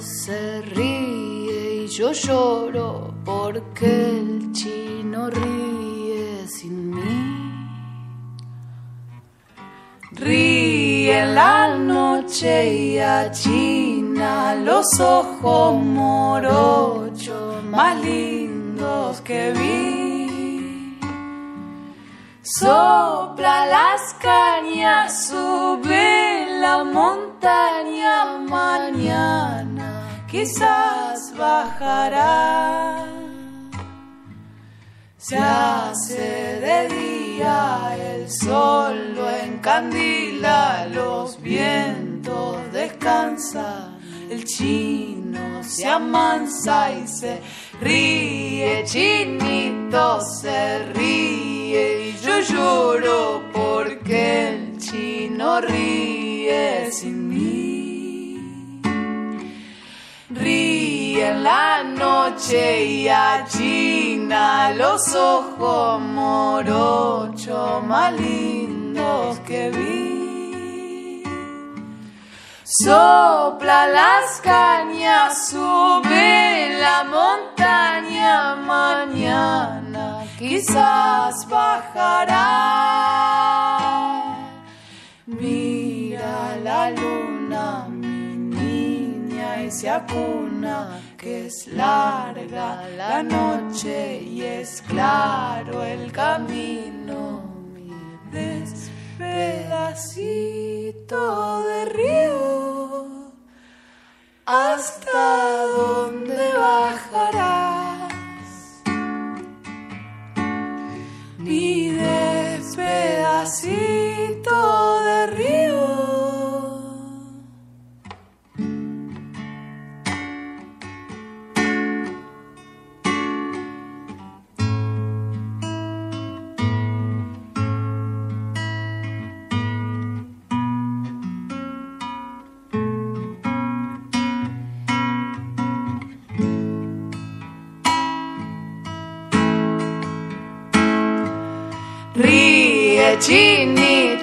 Se ríe y yo lloro porque el chino ríe sin mí. Ríe en la noche y achina los ojos morochos más lindos que vi. Sopla las cañas, sube la montaña mañana, quizás bajará. Se hace de día, el sol lo encandila, los vientos descansan, el chino se amansa y se ríe, chinito se ríe y yo lloro porque el chino ríe sin mí. En la noche y achina los ojos morochos más lindos que vi. Sopla las cañas, sube la montaña, mañana quizás bajará. Mira la luna, mi niña, y se acuna, que es larga la noche y es claro el camino. Mi despedacito de río, ¿hasta dónde bajarás? Mi despedacito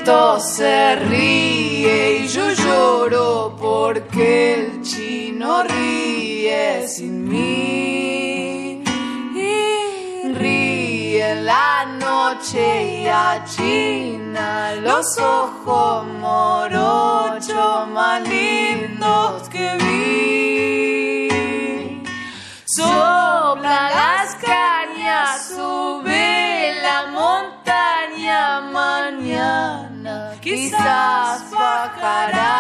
chinito se ríe y yo lloro porque el chino ríe sin mí. Y ríe en la noche y achina los ojos morochos más lindos que vi. Sopla las cañas, sube la montaña, mañana quizás bajará.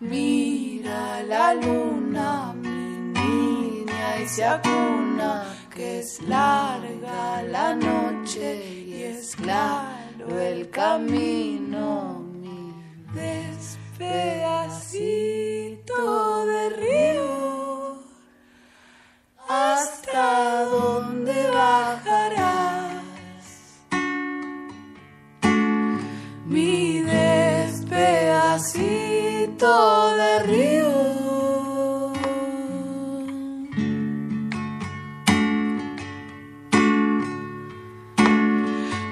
Mira la luna, mi niña, y se acuna, que es larga la noche y es claro el camino, mi despedacito de río. ¿Hasta dónde bajarás? Despedacito de río.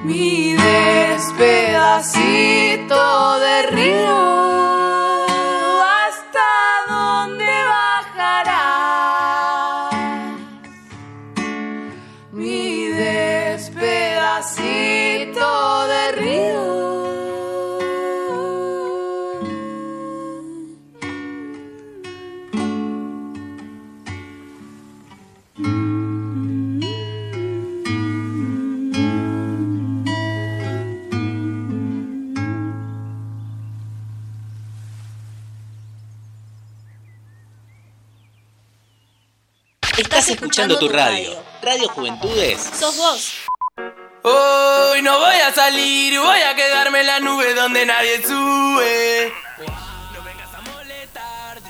Mi despedacito de río. Escuchando tu radio. Radio Juventudes. Sos vos. Hoy no voy a salir, voy a quedarme en la nube donde nadie sube.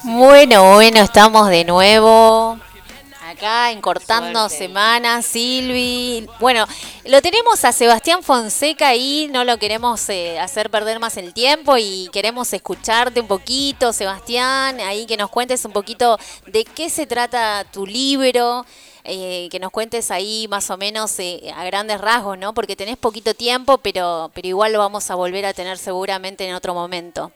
Bueno, bueno, estamos de nuevo acá en Cortando Semanas, Silvi. Bueno, lo tenemos a Sebastián Fonseca ahí, no lo queremos eh, hacer perder más el tiempo y queremos escucharte un poquito, Sebastián, ahí que nos cuentes un poquito de qué se trata tu libro. eh, que nos cuentes ahí más o menos eh, a grandes rasgos, ¿no? Porque tenés poquito tiempo, pero, pero igual lo vamos a volver a tener seguramente en otro momento.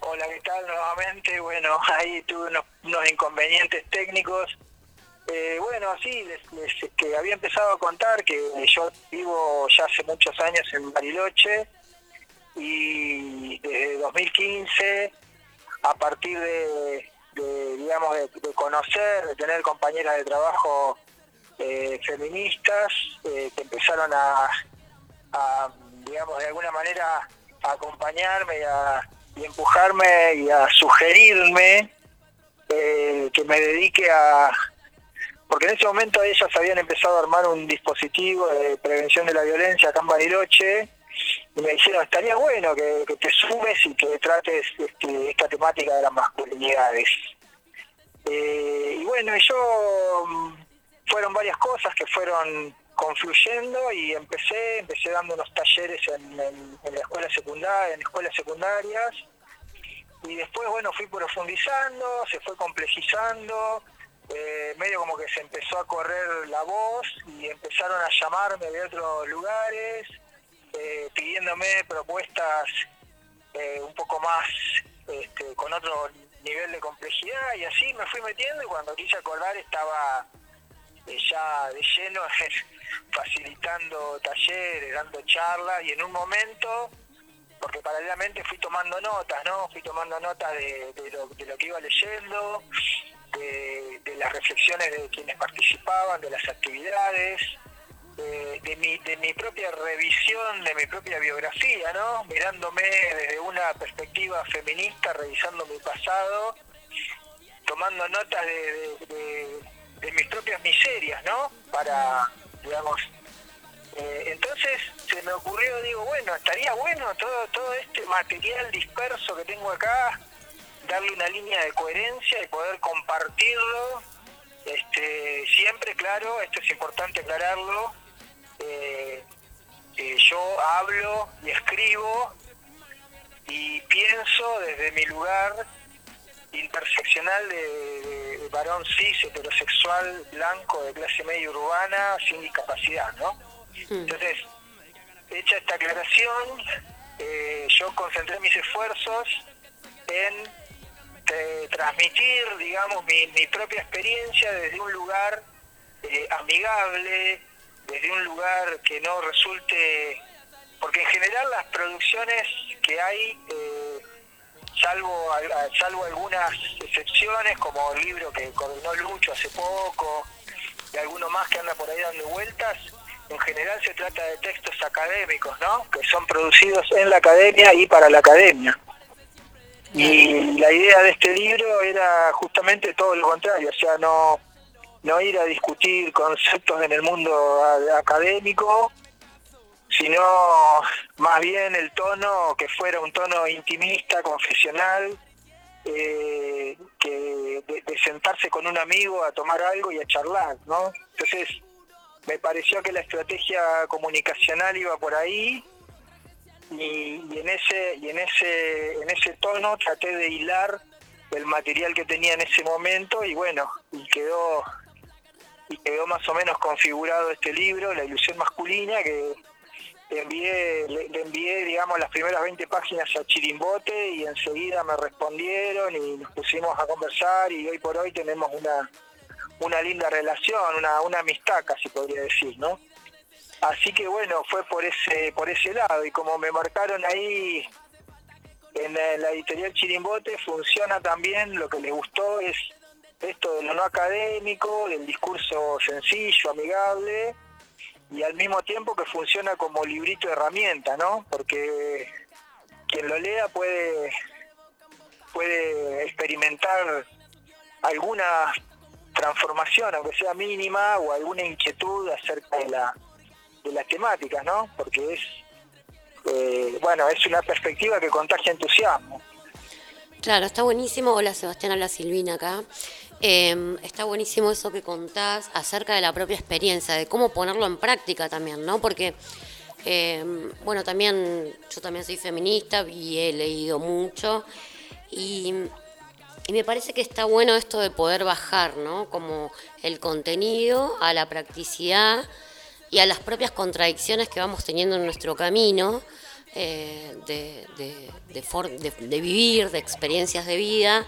Hola, ¿qué tal? Nuevamente, bueno, *laughs* ahí tuve unos, inconvenientes técnicos. Eh, bueno, sí, les, les- que había empezado a contar que yo vivo ya hace muchos años en Bariloche y desde 2015, a partir de, digamos, de, de conocer, de tener compañeras de trabajo eh, feministas eh, que empezaron a, a, digamos, de alguna manera a acompañarme y, a, y empujarme y a sugerirme eh, que me dedique a... Porque en ese momento ellas habían empezado a armar un dispositivo de prevención de la violencia acá en Bariloche y me dijeron, estaría bueno que, te sumes y que trates este, esta temática de las masculinidades. Eh, y bueno, y yo mm, fueron varias cosas que fueron confluyendo y empecé, empecé dando unos talleres en, en- la escuela secundaria, en escuelas secundarias. Y después, bueno, fui profundizando, se fue complejizando, eh, medio como que se empezó a correr la voz y empezaron a llamarme de otros lugares, eh, pidiéndome propuestas eh, un poco más este, con otro nivel de complejidad. Y así me fui metiendo y cuando quise acordar estaba ya de lleno facilitando talleres, dando charlas y en un momento porque paralelamente fui tomando notas, ¿no? Fui tomando notas de, lo, que iba leyendo, de, las reflexiones de quienes participaban, de las actividades, de, mi, de mi propia revisión, de mi propia biografía, ¿no? Mirándome desde una perspectiva feminista, revisando mi pasado, tomando notas de, de mis propias miserias, ¿no? Para, digamos, eh, entonces se me ocurrió, digo, bueno, estaría bueno todo, todo este material disperso que tengo acá, darle una línea de coherencia y poder compartirlo. Este, siempre, claro, esto es importante aclararlo, eh, yo hablo y escribo y pienso desde mi lugar interseccional de, varón cis, heterosexual, blanco, de clase media urbana, sin discapacidad, ¿no? Entonces, hecha esta aclaración, eh, yo concentré mis esfuerzos en eh, transmitir, digamos, mi, propia experiencia desde un lugar eh, amigable, desde un lugar que no resulte, porque en general las producciones que hay, salvo, salvo algunas excepciones, como el libro que coordinó Lucho hace poco, y alguno más que anda por ahí dando vueltas, en general se trata de textos académicos, ¿no? Que son producidos en la academia y para la academia. Y la idea de este libro era justamente todo lo contrario, o sea, no, no ir a discutir conceptos en el mundo académico, sino más bien el tono que fuera un tono intimista, confesional, eh, que de, sentarse con un amigo a tomar algo y a charlar, ¿no? Entonces, me pareció que la estrategia comunicacional iba por ahí y, en ese y en ese en ese tono traté de hilar el material que tenía en ese momento y bueno y quedó y quedó más o menos configurado este libro la ilusión masculina que le envié le, envié digamos las primeras 20 páginas a Chirimbote y enseguida me respondieron y nos pusimos a conversar y hoy por hoy tenemos una una linda relación, una, una amistad casi podría decir, ¿no? Así que bueno, fue por ese, por ese lado, y como me marcaron ahí en la, editorial Chirimbote, funciona también, lo que les gustó es esto de lo no académico, del discurso sencillo, amigable, y al mismo tiempo que funciona como librito de herramienta, ¿no? Porque quien lo lea puede, puede experimentar algunas transformación, aunque sea mínima, o alguna inquietud acerca de, la, de las temáticas, ¿no? Porque es, eh, bueno, es una perspectiva que contagia entusiasmo. Claro, está buenísimo. Hola Sebastián, hola Silvina acá. Em, está buenísimo eso que contás acerca de la propia experiencia, de cómo ponerlo en práctica también, ¿no? Porque, em, bueno, también yo también soy feminista y he leído mucho y me parece que está bueno esto de poder bajar, ¿no? Como el contenido a la practicidad y a las propias contradicciones que vamos teniendo en nuestro camino eh, de, de, vivir, de experiencias de vida,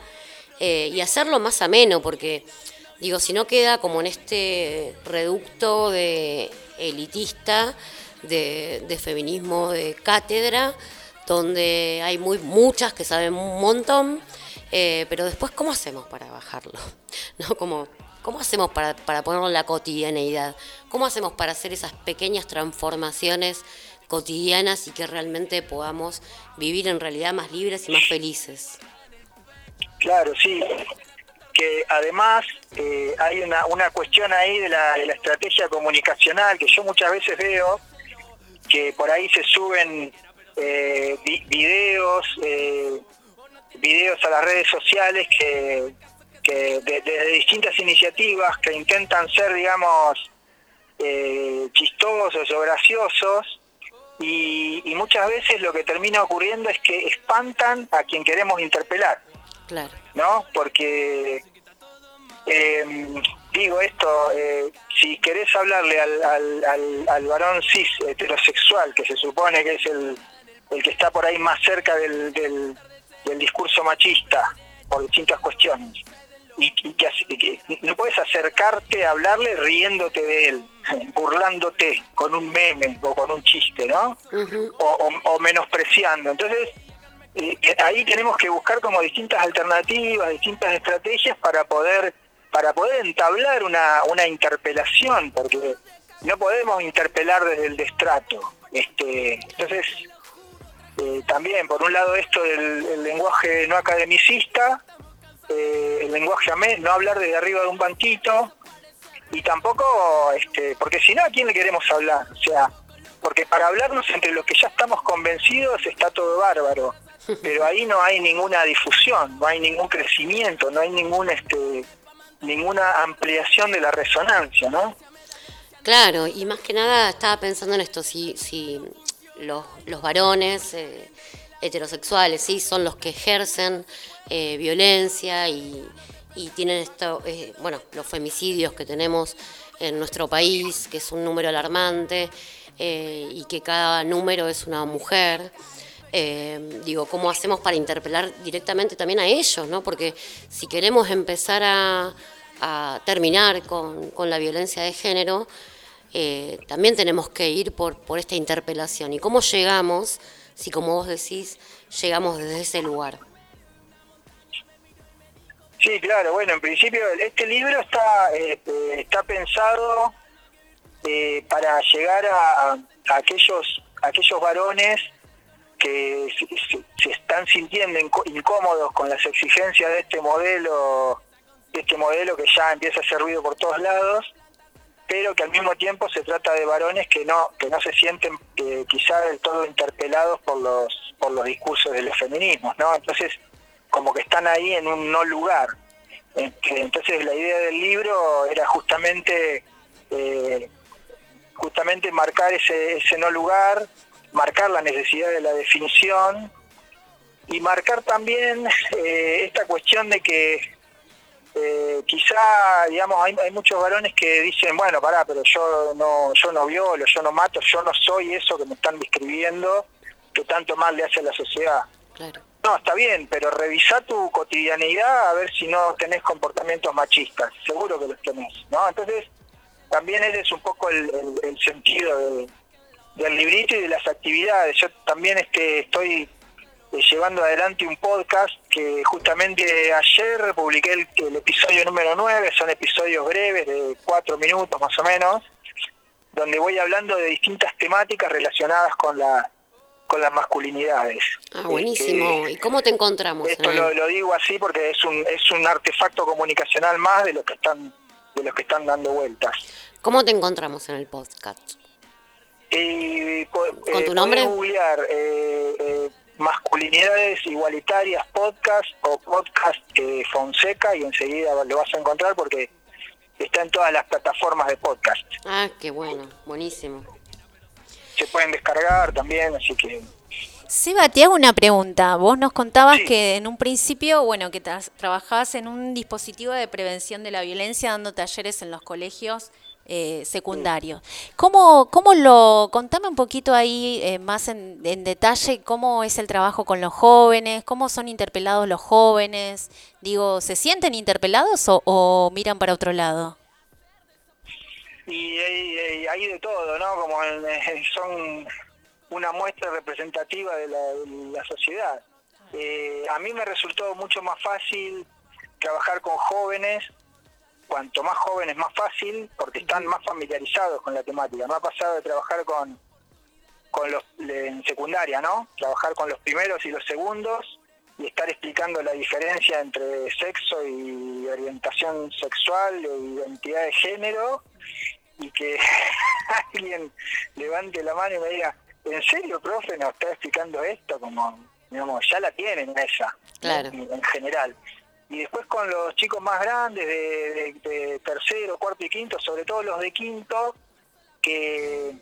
eh, y hacerlo más ameno, porque digo, si no queda como en este reducto de elitista, de, feminismo de cátedra, donde hay muy muchas que saben un montón eh, pero después, ¿cómo hacemos para bajarlo? *laughs* ¿No? Como, ¿Cómo hacemos para, para ponerlo en la cotidianeidad? ¿Cómo hacemos para hacer esas pequeñas transformaciones cotidianas y que realmente podamos vivir en realidad más libres y más felices? Claro, sí. Que además eh, hay una, una cuestión ahí de la, estrategia comunicacional que yo muchas veces veo que por ahí se suben eh, videos, eh, videos a las redes sociales que, desde distintas iniciativas que intentan ser, digamos, eh, chistosos o graciosos y muchas veces lo que termina ocurriendo es que espantan a quien queremos interpelar, Claro. ¿no? Porque, eh, digo esto, eh, si querés hablarle al, al, al, al varón cis heterosexual, que se supone que es el, el que está por ahí más cerca del, del, del discurso machista, por distintas cuestiones, y, y que, no puedes acercarte a hablarle riéndote de él, *laughs* burlándote con un meme o con un chiste, ¿no? o, o- o menospreciando. Entonces, ahí tenemos que buscar como distintas alternativas, distintas estrategias para poder para poder entablar una, una interpelación, porque no podemos interpelar desde el destrato. Este, entonces, eh, también, por un lado, esto del el lenguaje no academicista, eh, el lenguaje no hablar desde arriba de un banquito, y tampoco, este, porque si no, ¿a quién le queremos hablar? O sea, porque para hablarnos entre los que ya estamos convencidos está todo bárbaro, pero ahí no hay ninguna difusión, no hay ningún crecimiento, no hay ningún, este, ninguna ampliación de la resonancia, ¿no? Claro, y más que nada estaba pensando en esto, si, si los, los varones eh, heterosexuales sí son los que ejercen eh, violencia y, y tienen esto, eh, bueno, los femicidios que tenemos en nuestro país, que es un número alarmante, eh, y que cada número es una mujer. Eh, digo, ¿cómo hacemos para interpelar directamente también a ellos? ¿no? Porque si queremos empezar a, terminar con, con la violencia de género, eh, también tenemos que ir por, por esta interpelación. ¿Y cómo llegamos, si como vos decís, llegamos desde ese lugar? Sí, claro, bueno, en principio este libro está, eh, está pensado eh, para llegar a, a aquellos, aquellos varones que se, están sintiendo incómodos con las exigencias de este modelo, de este modelo que ya empieza a hacer ruido por todos lados, pero que al mismo tiempo se trata de varones que no, que no se sienten eh, quizá del todo interpelados por los, por los discursos de los feminismos, ¿no? Entonces, como que están ahí en un no lugar. Este, Entonces la idea del libro era justamente eh, justamente marcar ese, ese no lugar, marcar la necesidad de la definición y marcar también eh, esta cuestión de que eh, quizá, digamos, hay, hay muchos varones que dicen, bueno, pará, pero yo no, yo no violo, yo no mato, yo no soy eso que me están describiendo, que tanto mal le hace a la sociedad. Claro. No, está bien, pero revisa tu cotidianidad a ver si no tenés comportamientos machistas. Seguro que los tenés, ¿no? Entonces, también ese es un poco el, el- el sentido de- del librito y de las actividades. Yo también este, estoy eh, llevando adelante un podcast que justamente ayer publiqué el, el episodio número 9, son episodios breves de cuatro minutos más o menos, donde voy hablando de distintas temáticas relacionadas con la con las masculinidades. Ah, buenísimo. ¿Y cómo te encontramos? en Esto lo, lo digo así porque es un es un artefacto comunicacional más de los que están de los que están dando vueltas. ¿Cómo te encontramos en el podcast? Y ¿Con eh, tu nombre? googlear eh, eh, masculinidades igualitarias podcast o podcast eh, Fonseca y enseguida lo vas a encontrar porque está en todas las plataformas de podcast. Ah, qué bueno, buenísimo. Se pueden descargar también, así que Seba, te hago una pregunta. Vos nos contabas que en un principio, bueno, que tra- trabajabas en un dispositivo de prevención de la violencia dando talleres en los colegios eh, secundarios. ¿Cómo, ¿Cómo lo, contame un poquito ahí eh, más en, detalle cómo es el trabajo con los jóvenes, cómo son interpelados los jóvenes? Digo, ¿se sienten interpelados o, o miran para otro lado? y hay, hay- de todo, ¿no? Como en- son una muestra representativa de la, de la sociedad. Eh, a mí me resultó mucho más fácil trabajar con jóvenes, cuanto más jóvenes más fácil, porque están más familiarizados con la temática. Me ha pasado de trabajar con, con los en secundaria, ¿no? Trabajar con los primeros y los segundos y estar explicando la diferencia entre sexo y orientación sexual e identidad de género y que *laughs* alguien levante la mano y me diga, ¿en serio, profe, nos está explicando esto? Como, digamos, ya la tienen esa, Claro. en, en general. Y después con los chicos más grandes, de, tercero, cuarto y quinto, sobre todo los de quinto, que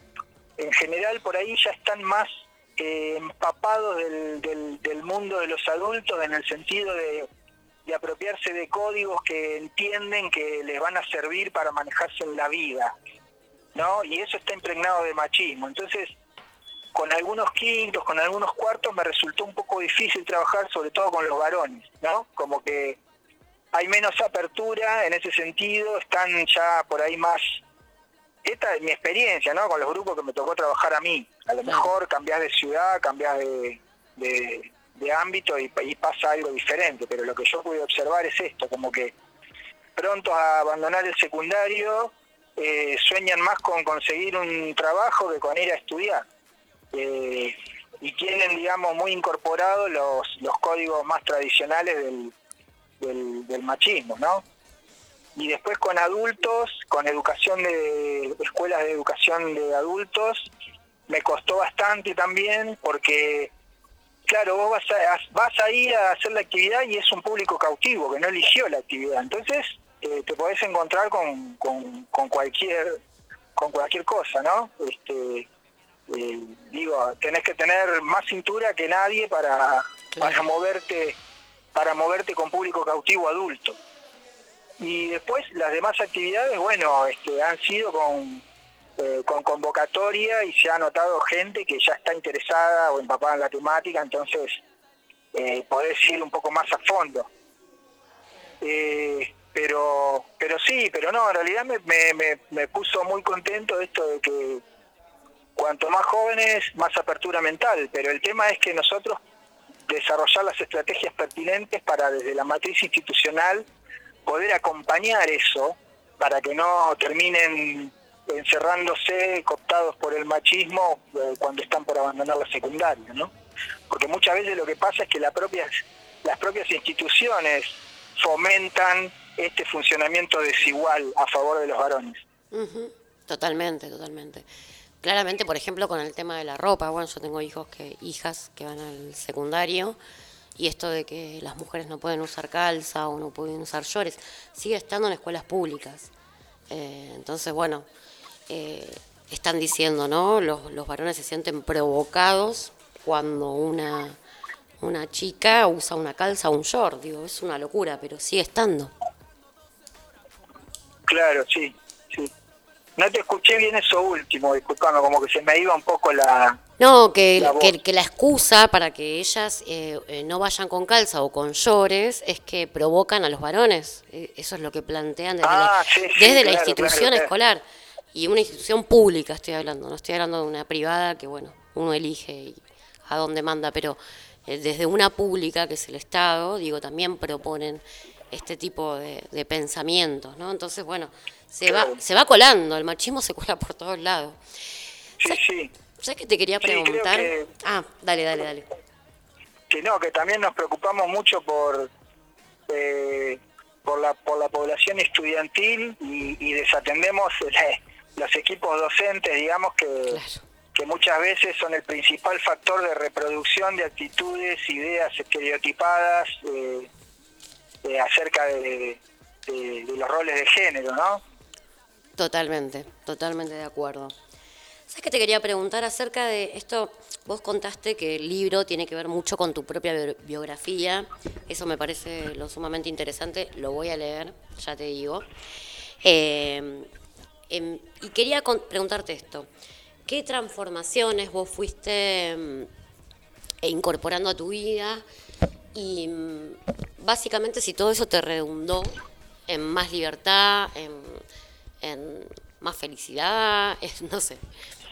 en general por ahí ya están más eh, empapados del, del, mundo de los adultos en el sentido de, de apropiarse de códigos que entienden que les van a servir para manejarse en la vida, ¿no? Y eso está impregnado de machismo. Entonces, con algunos quintos, con algunos cuartos, me resultó un poco difícil trabajar, sobre todo con los varones, ¿no? Como que hay menos apertura en ese sentido, están ya por ahí más... Esta es mi experiencia, ¿no? Con los grupos que me tocó trabajar a mí. A lo mejor cambias de ciudad, cambias de, de, ámbito y, y, pasa algo diferente, pero lo que yo pude observar es esto, como que pronto a abandonar el secundario, eh, sueñan más con conseguir un trabajo que con ir a estudiar. Eh, y tienen, digamos, muy incorporados los, los códigos más tradicionales del, del, machismo, ¿no? Y después con adultos, con educación de escuelas de educación de adultos, me costó bastante también porque, claro, vos vas, a, vas ahí a hacer la actividad y es un público cautivo que no eligió la actividad. Entonces eh, te podés encontrar con, con, con, cualquier con cualquier cosa, ¿no? Este, eh, digo, tenés que tener más cintura que nadie para, para moverte para moverte con público cautivo adulto. Y después las demás actividades, bueno, este, han sido con, eh, con convocatoria y se ha notado gente que ya está interesada o empapada en la temática, entonces eh, podés ir un poco más a fondo. Eh, pero pero sí, pero no, en realidad me, me, me puso muy contento esto de que cuanto más jóvenes, más apertura mental, pero el tema es que nosotros desarrollar las estrategias pertinentes para desde la matriz institucional poder acompañar eso para que no terminen encerrándose, cooptados por el machismo eh, cuando están por abandonar la secundaria, ¿no? Porque muchas veces lo que pasa es que las propias, las propias instituciones fomentan este funcionamiento desigual a favor de los varones. Totalmente, totalmente. Claramente, por ejemplo, con el tema de la ropa, bueno, yo tengo hijos que hijas que van al secundario y esto de que las mujeres no pueden usar calza o no pueden usar shorts, sigue estando en escuelas públicas. Eh, entonces, bueno, eh, están diciendo, ¿no? Los, los varones se sienten provocados cuando una, una chica usa una calza o un short. Digo, es una locura, pero sigue estando. Claro, sí. No te escuché bien eso último, disculpame, como que se me iba un poco la... No, que la, que, la excusa para que ellas eh, eh, no vayan con calza o con llores es que provocan a los varones. Eh, eso es lo que plantean desde la, desde la institución escolar. Y una institución pública estoy hablando, no estoy hablando de una privada que, bueno, uno elige a dónde manda, pero desde una pública, que es el Estado, digo, también proponen este tipo de, de pensamientos, ¿no? Entonces, bueno, se va, se va colando, el machismo se cuela por todos lados. Sí, sí. ¿Sabes que te quería preguntar? Ah, dale, dale, dale. Que no, que también nos preocupamos mucho por eh, por la por la población estudiantil y, desatendemos los equipos docentes, digamos que que muchas veces son el principal factor de reproducción de actitudes, ideas estereotipadas eh, eh, acerca de, de, los roles de género, ¿no? Totalmente, totalmente de acuerdo. ¿Sabes que te quería preguntar acerca de esto? Vos contaste que el libro tiene que ver mucho con tu propia biografía. Eso me parece lo sumamente interesante. Lo voy a leer, ya te digo. Eh, em, y quería preguntarte esto. ¿Qué transformaciones vos fuiste em, incorporando a tu vida? Y em, básicamente si todo eso te redundó en más libertad, en en más felicidad, *laughs* no sé.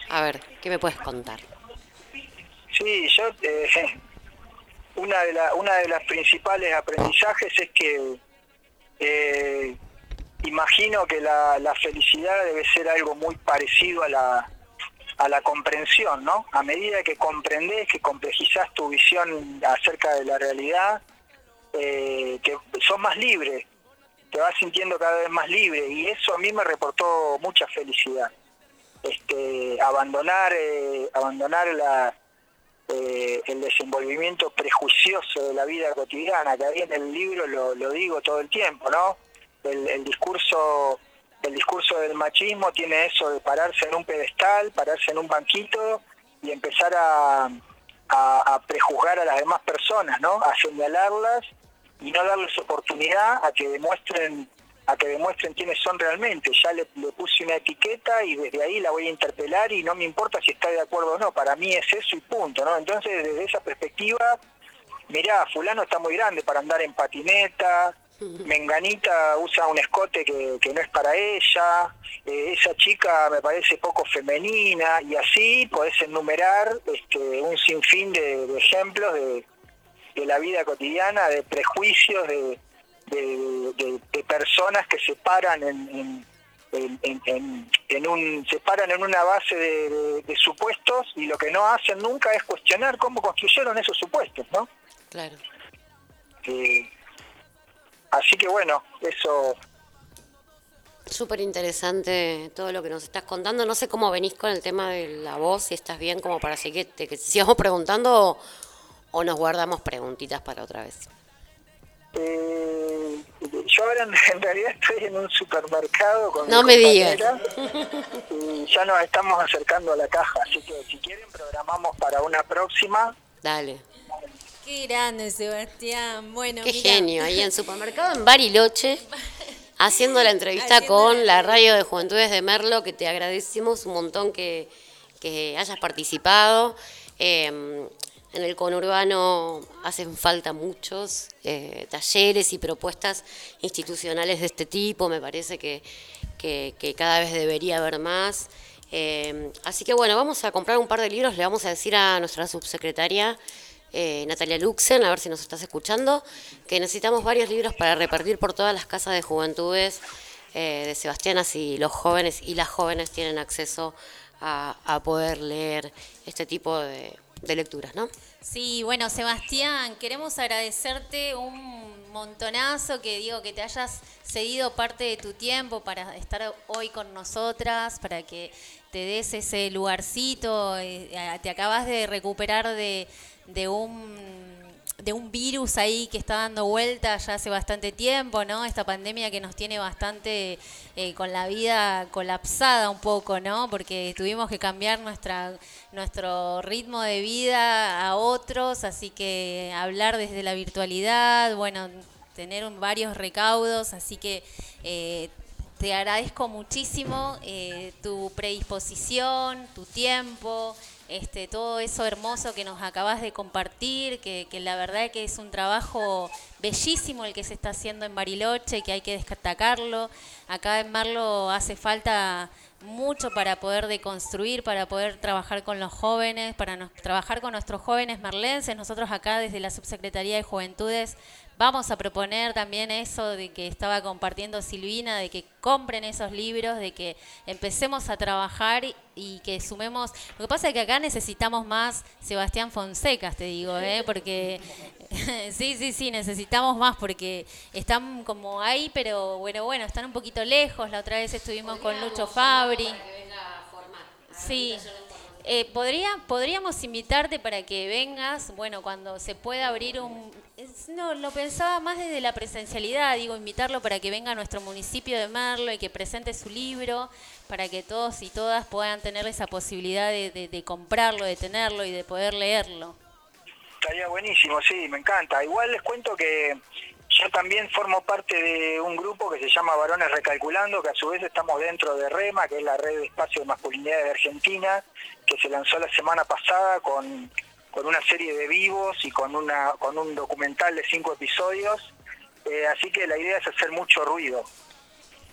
A ver, ¿qué me puedes contar? Sí, yo eh, *laughs* una de la, una de las principales aprendizajes es que eh, imagino que la, la, felicidad debe ser algo muy parecido a la a la comprensión, ¿no? A medida que comprendes, que complejizás tu visión acerca de la realidad, eh, que sos más libre, te vas sintiendo cada vez más libre y eso a mí me reportó mucha felicidad. Este, abandonar, eh, abandonar la, eh, el desenvolvimiento prejuicioso de la vida cotidiana, que ahí en el libro lo, digo todo el tiempo, ¿no? El, discurso el discurso del machismo tiene eso de pararse en un pedestal, pararse en un banquito y empezar a, a, prejuzgar a las demás personas, ¿no? A señalarlas y no darles oportunidad a que demuestren a que demuestren quiénes son realmente. Ya le, puse una etiqueta y desde ahí la voy a interpelar y no me importa si está de acuerdo o no. Para mí es eso y punto, ¿no? Entonces, desde esa perspectiva, mirá, fulano está muy grande para andar en patineta, Menganita usa un escote que, no es para ella, eh, esa chica me parece poco femenina, y así podés enumerar este, un sinfín de, ejemplos de, la vida cotidiana, de prejuicios, de, personas que se paran en, en, un, se paran en una base de, supuestos y lo que no hacen nunca es cuestionar cómo construyeron esos supuestos, ¿no? Claro. Eh, Así que bueno, eso... Súper interesante todo lo que nos estás contando. No sé cómo venís con el tema de la voz, si estás bien como para seguir, que, que sigamos preguntando o, nos guardamos preguntitas para otra vez. Eh, yo ahora *laughs* en, realidad estoy en un supermercado con No me digas. *laughs* Y ya nos estamos acercando a la caja, así que si quieren programamos para una próxima. Dale. Qué grande, Sebastián. Bueno, Qué genio, ahí en supermercado en Bariloche, *laughs* haciendo la entrevista con la radio de Juventudes de Merlo, que te agradecemos un montón que, hayas participado. Em, en el conurbano hacen falta muchos eh, talleres y propuestas institucionales de este tipo, me parece que, que cada vez debería haber más. Em, así que bueno, vamos a comprar un par de libros, le vamos a decir a nuestra subsecretaria eh, Natalia Luxen, a ver si nos estás escuchando, que necesitamos varios libros para repartir por todas las casas de juventudes eh, de Sebastián, así los jóvenes y las jóvenes tienen acceso a, poder leer este tipo de, lecturas, ¿no? Sí, bueno, Sebastián, queremos agradecerte un montonazo que digo que te hayas cedido parte de tu tiempo para estar hoy con nosotras, para que te des ese lugarcito, eh, te acabas de recuperar de, de un de un virus ahí que está dando vuelta ya hace bastante tiempo, ¿no? Esta pandemia que nos tiene bastante eh, con la vida colapsada un poco, ¿no? Porque tuvimos que cambiar nuestra nuestro ritmo de vida a otros, así que hablar desde la virtualidad, bueno, tener varios recaudos, así que eh, te agradezco muchísimo eh, tu predisposición, tu tiempo este, todo eso hermoso que nos acabas de compartir, que, la verdad que es un trabajo bellísimo el que se está haciendo en Bariloche, que hay que destacarlo. Acá en Marlo hace falta mucho para poder deconstruir, para poder trabajar con los jóvenes, para trabajar con nuestros jóvenes marlenses. Nosotros acá desde la Subsecretaría de Juventudes vamos a proponer también eso de que estaba compartiendo Silvina, de que compren esos libros, de que empecemos a trabajar y, que sumemos. Lo que pasa es que acá necesitamos más Sebastián Fonseca, te digo, ¿eh? porque *laughs* sí, sí, sí, necesitamos más porque están como ahí, pero bueno, bueno, están un poquito lejos. La otra vez estuvimos con Lucho Fabri. Sí. Eh, podría, podríamos invitarte para que vengas, bueno, cuando se pueda abrir un... No, lo pensaba más desde la presencialidad, digo, invitarlo para que venga a nuestro municipio de Merlo y que presente su libro, para que todos y todas puedan tener esa posibilidad de, de comprarlo, de tenerlo y de poder leerlo. Estaría buenísimo, sí, me encanta. Igual les cuento que yo también formo parte de un grupo que se llama Varones Recalculando, que a su vez estamos dentro de REMA, que es la red de espacio de masculinidad de Argentina, que se lanzó la semana pasada con, una serie de vivos y con, una, con un documental de cinco episodios. Eh, así que la idea es hacer mucho ruido.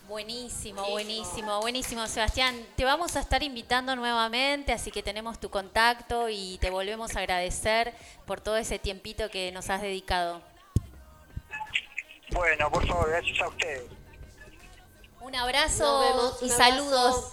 Buenísimo, buenísimo, buenísimo, Sebastián. Te vamos a estar invitando nuevamente, así que tenemos tu contacto y te volvemos a agradecer por todo ese tiempito que nos has dedicado. Bueno, por favor, gracias a ustedes. Un abrazo y saludos.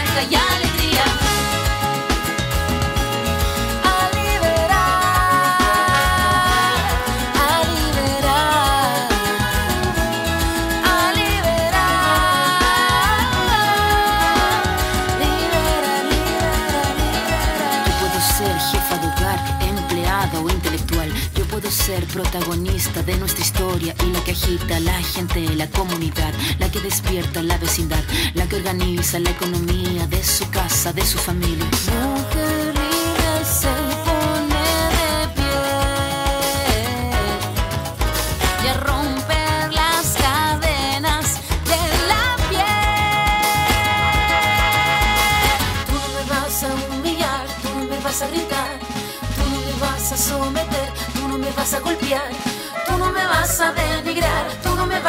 agita la gente, la comunidad, la que despierta la vecindad, la que organiza la economía de su casa, de su familia. Mujer libre se pone de pie y a romper las cadenas de la piel. Tú no me vas a humillar, tú no me vas a gritar, tú no me vas a someter, tú no me vas a golpear, tú no me vas a me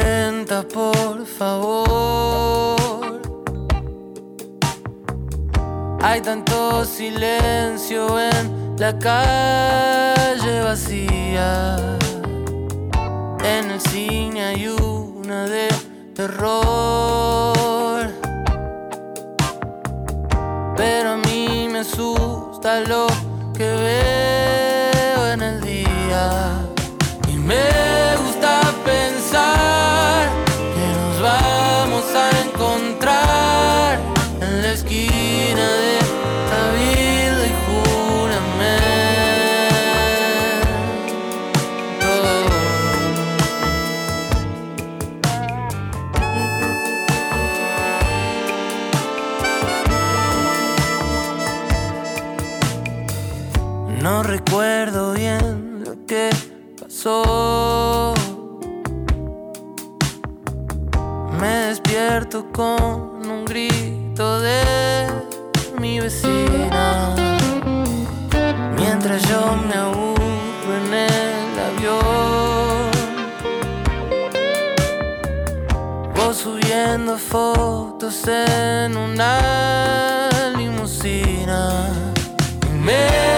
por favor. Hay tanto silencio en la calle vacía. En el cine hay una de terror. Pero a mí me asusta lo que veo con un grito de mi vecina. Mientras yo me aburro en el avión. Vos subiendo fotos en una limusina. Me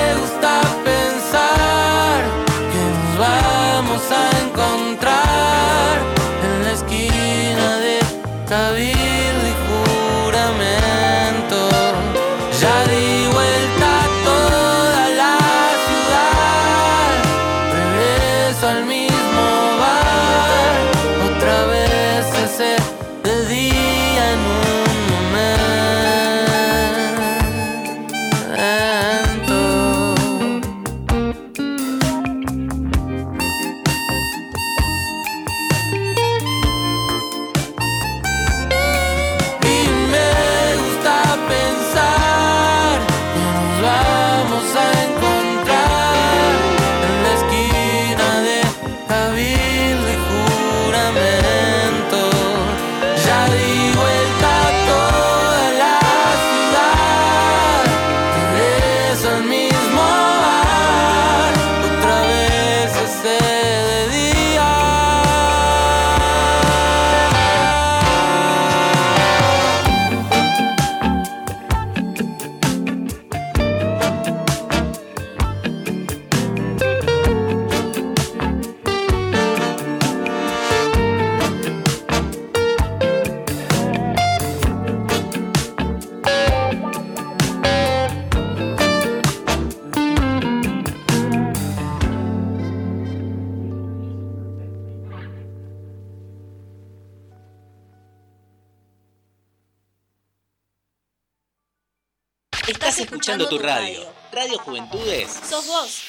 escuchando tu radio. Radio Juventudes. Sos vos.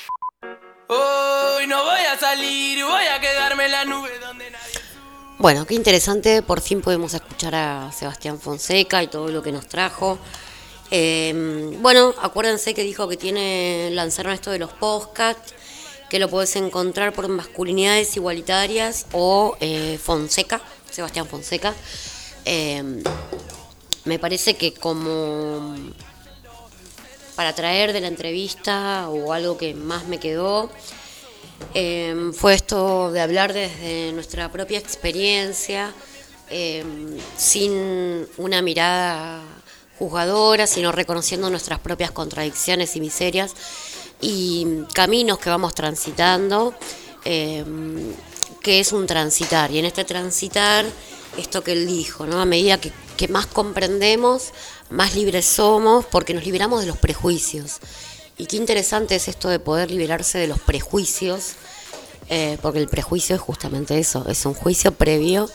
Hoy no voy a salir, voy a quedarme en la nube donde nadie. Bueno, qué interesante, por fin podemos escuchar a Sebastián Fonseca y todo lo que nos trajo. Eh, bueno, acuérdense que dijo que tiene lanzaron esto de los podcasts, que lo puedes encontrar por masculinidades igualitarias o eh, Fonseca, Sebastián Fonseca. Eh, me parece que como para traer de la entrevista o algo que más me quedó, eh, fue esto de hablar desde nuestra propia experiencia, eh, sin una mirada juzgadora, sino reconociendo nuestras propias contradicciones y miserias y caminos que vamos transitando, eh, que es un transitar. Y en este transitar, esto que él dijo, ¿no? a medida que más comprendemos, más libres somos, porque nos liberamos de los prejuicios. Y qué interesante es esto de poder liberarse de los prejuicios, eh, porque el prejuicio es justamente eso, es un juicio previo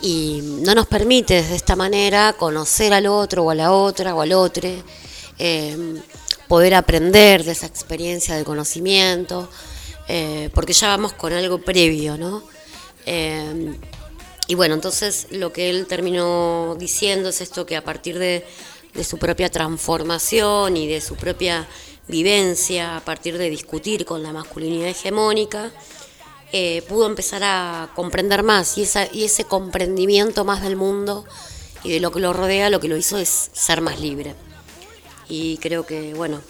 y no nos permite desde esta manera conocer al otro o a la otra o al otro, eh, poder aprender de esa experiencia de conocimiento, eh, porque ya vamos con algo previo, ¿no? Y bueno, entonces lo que él terminó diciendo es esto que a partir de, de su propia transformación y de su propia vivencia, a partir de discutir con la masculinidad hegemónica, eh, pudo empezar a comprender más y, esa, y ese comprendimiento más del mundo y de lo que lo rodea, lo que lo hizo es ser más libre. Y creo que, bueno,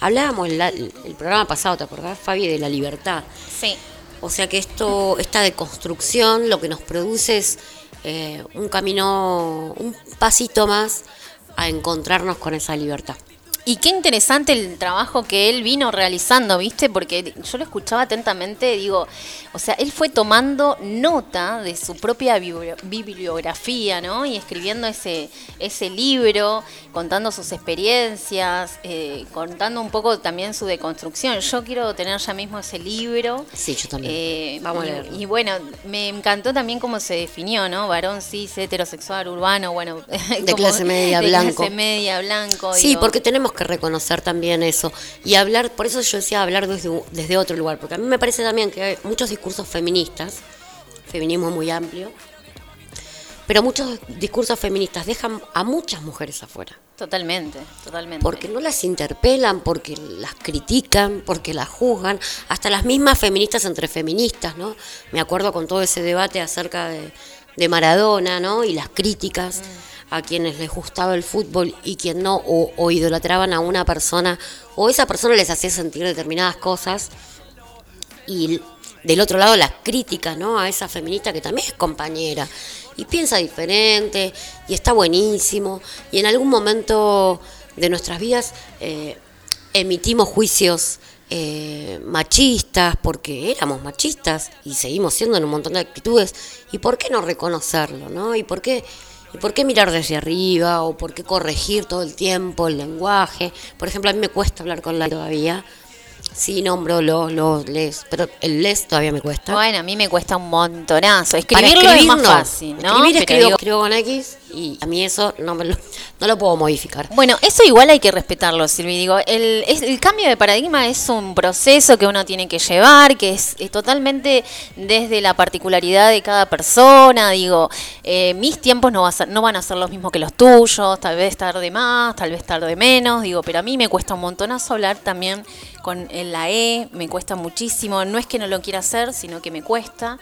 hablábamos el, el programa pasado, ¿te acordás, Fabi, de la libertad? Sí. O sea que esto, esta deconstrucción lo que nos produce es eh, un camino, un pasito más a encontrarnos con esa libertad. Y qué interesante el trabajo que él vino realizando, ¿viste? Porque yo lo escuchaba atentamente, digo, o sea, él fue tomando nota de su propia bibliografía, ¿no? Y escribiendo ese, ese libro, contando sus experiencias, eh, contando un poco también su deconstrucción. Yo quiero tener ya mismo ese libro. Sí, yo también. Eh, Vamos y, a leerlo. Y bueno, me encantó también cómo se definió, ¿no? Varón cis, heterosexual, urbano, bueno. *laughs* De como- clase media, de blanco. clase media, blanco. Sí, digo. porque tenemos que reconocer también eso y hablar, por eso yo decía hablar desde, desde otro lugar, porque a mí me parece también que hay muchos discursos feministas, feminismo muy amplio, pero muchos discursos feministas dejan a muchas mujeres afuera. Totalmente, totalmente. Porque no las interpelan, porque las critican, porque las juzgan, hasta las mismas feministas entre feministas, ¿no? Me acuerdo con todo ese debate acerca de, de Maradona, ¿no? Y las críticas a quienes les gustaba el fútbol y quien no, o, idolatraban a una persona, o esa persona les hacía sentir determinadas cosas, y del otro lado las críticas, ¿no? A esa feminista que también es compañera y piensa diferente y está buenísimo y en algún momento de nuestras vidas eh, emitimos juicios eh, machistas porque éramos machistas y seguimos siendo en un montón de actitudes y por qué no reconocerlo, ¿no? Y por qué ¿Y por qué mirar desde arriba? ¿O por qué corregir todo el tiempo el lenguaje? Por ejemplo, a mí me cuesta hablar con la todavía. Sí, nombro los, los, les, pero el les todavía me cuesta. Bueno, a mí me cuesta un montonazo. Para Escribirlo es más fácil, ¿no? Escribir escribo, digo- escribo con X y a mí eso no, me lo, no lo puedo modificar. Bueno, eso igual hay que respetarlo, Silvi. Digo, el, es- el cambio de paradigma es un proceso que uno tiene que llevar, que es, es totalmente desde la particularidad de cada persona. Digo, eh, mis tiempos no, va a ser- no van a ser los mismos que los tuyos, tal vez tarde más, tal vez tarde menos. Digo, pero a mí me cuesta un montonazo hablar también con el- la E, me cuesta muchísimo. No es que no lo quiera hacer, sino que me cuesta.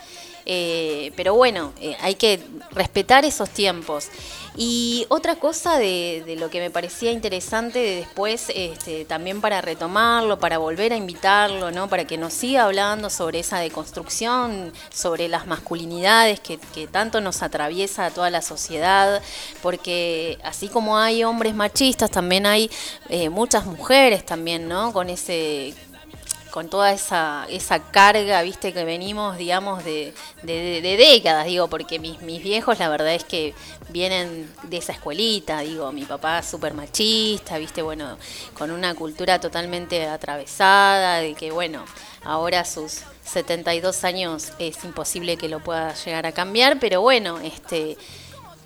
Eh, pero bueno, eh, hay que respetar esos tiempos. Y otra cosa de, de lo que me parecía interesante de después, este, también para retomarlo, para volver a invitarlo, ¿no? para que nos siga hablando sobre esa deconstrucción, sobre las masculinidades que, que tanto nos atraviesa a toda la sociedad, porque así como hay hombres machistas, también hay eh, muchas mujeres también, ¿no? Con ese con toda esa, esa carga, viste, que venimos, digamos, de, de, décadas, digo, porque mis, mis viejos la verdad es que vienen de esa escuelita, digo, mi papá súper machista, viste, bueno, con una cultura totalmente atravesada, de que, bueno, ahora sus 72 años es imposible que lo pueda llegar a cambiar, pero bueno, este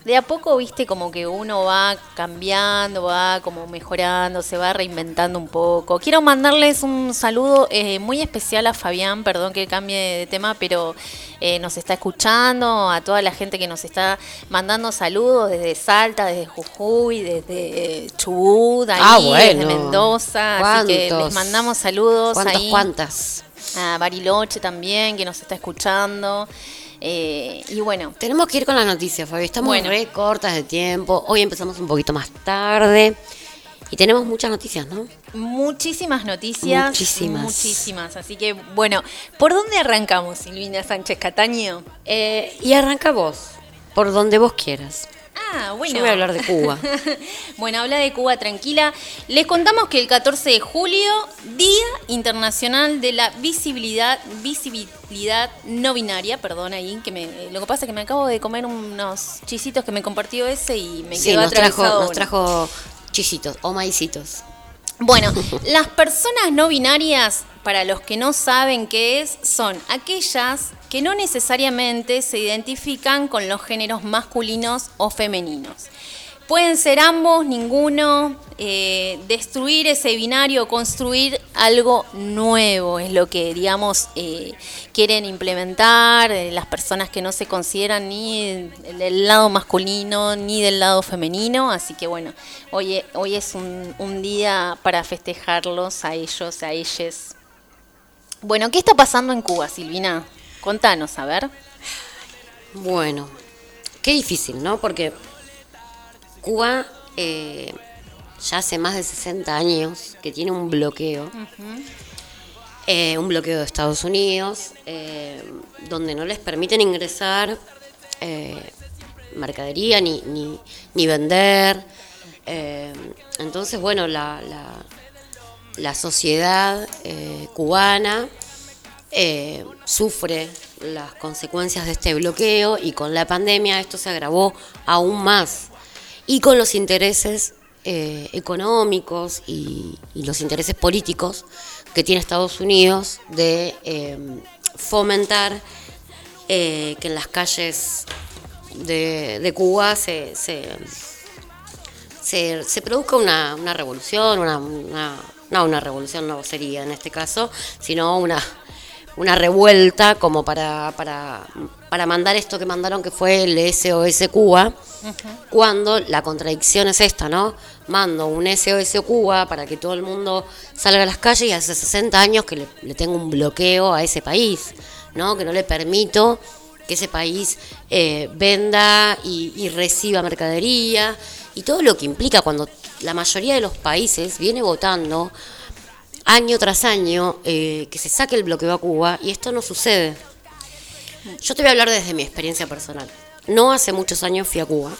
de a poco, viste, como que uno va cambiando, va como mejorando, se va reinventando un poco. Quiero mandarles un saludo eh, muy especial a Fabián, perdón que cambie de tema, pero eh, nos está escuchando, a toda la gente que nos está mandando saludos desde Salta, desde Jujuy, desde Chubut, ahí, Ah, bueno. desde Mendoza. Así que les mandamos saludos ¿Cuántas, ahí. cuántas? A Bariloche también, que nos está escuchando. Eh, y bueno. Tenemos que ir con las noticias, Fabi. Estamos Bueno. re cortas de tiempo. Hoy empezamos un poquito más tarde. Y tenemos muchas noticias, ¿no? Muchísimas noticias. Muchísimas. Muchísimas. Así que, bueno, ¿por dónde arrancamos, Silvina Sánchez Cataño? Eh, y arranca vos, por donde vos quieras. Ah, bueno. Yo voy a hablar de Cuba. *laughs* bueno, habla de Cuba tranquila. Les contamos que el 14 de julio, Día Internacional de la Visibilidad, Visibilidad No Binaria, perdón ahí, que me, lo que pasa es que me acabo de comer unos chisitos que me compartió ese y me sí, quedó nos trajo, nos trajo chisitos o maicitos. Bueno, *laughs* las personas no binarias, para los que no saben qué es, son aquellas que no necesariamente se identifican con los géneros masculinos o femeninos. Pueden ser ambos, ninguno, eh, destruir ese binario, construir algo nuevo, es lo que, digamos, eh, quieren implementar eh, las personas que no se consideran ni del lado masculino ni del lado femenino. Así que bueno, hoy, e- hoy es un, un día para festejarlos a ellos, a ellas. Bueno, ¿qué está pasando en Cuba, Silvina? Contanos, a ver. Bueno, qué difícil, ¿no? Porque Cuba eh, ya hace más de 60 años que tiene un bloqueo, eh, un bloqueo de Estados Unidos, eh, donde no les permiten ingresar eh, mercadería ni, ni, ni vender. Entonces, bueno, la, la, la sociedad cubana sufre las consecuencias de este bloqueo y con la pandemia esto se agravó aún más. Y con los intereses eh, económicos y, los intereses políticos que tiene Estados Unidos de eh, fomentar eh, que en las calles de, Cuba se, se, se, produzca una, una revolución, una- no una revolución no sería en este caso, sino una, una revuelta como para, para, para mandar esto que mandaron que fue el SOS Cuba, cuando la contradicción es esta, ¿no? Mando un SOS Cuba para que todo el mundo salga a las calles y hace 60 años que le, le tengo un bloqueo a ese país, ¿no? Que no le permito que ese país eh, venda y, y reciba mercadería y todo lo que implica cuando la mayoría de los países viene votando año tras año eh, que se saque el bloqueo a Cuba y esto no sucede. Yo te voy a hablar desde mi experiencia personal. No hace muchos años fui a Cuba,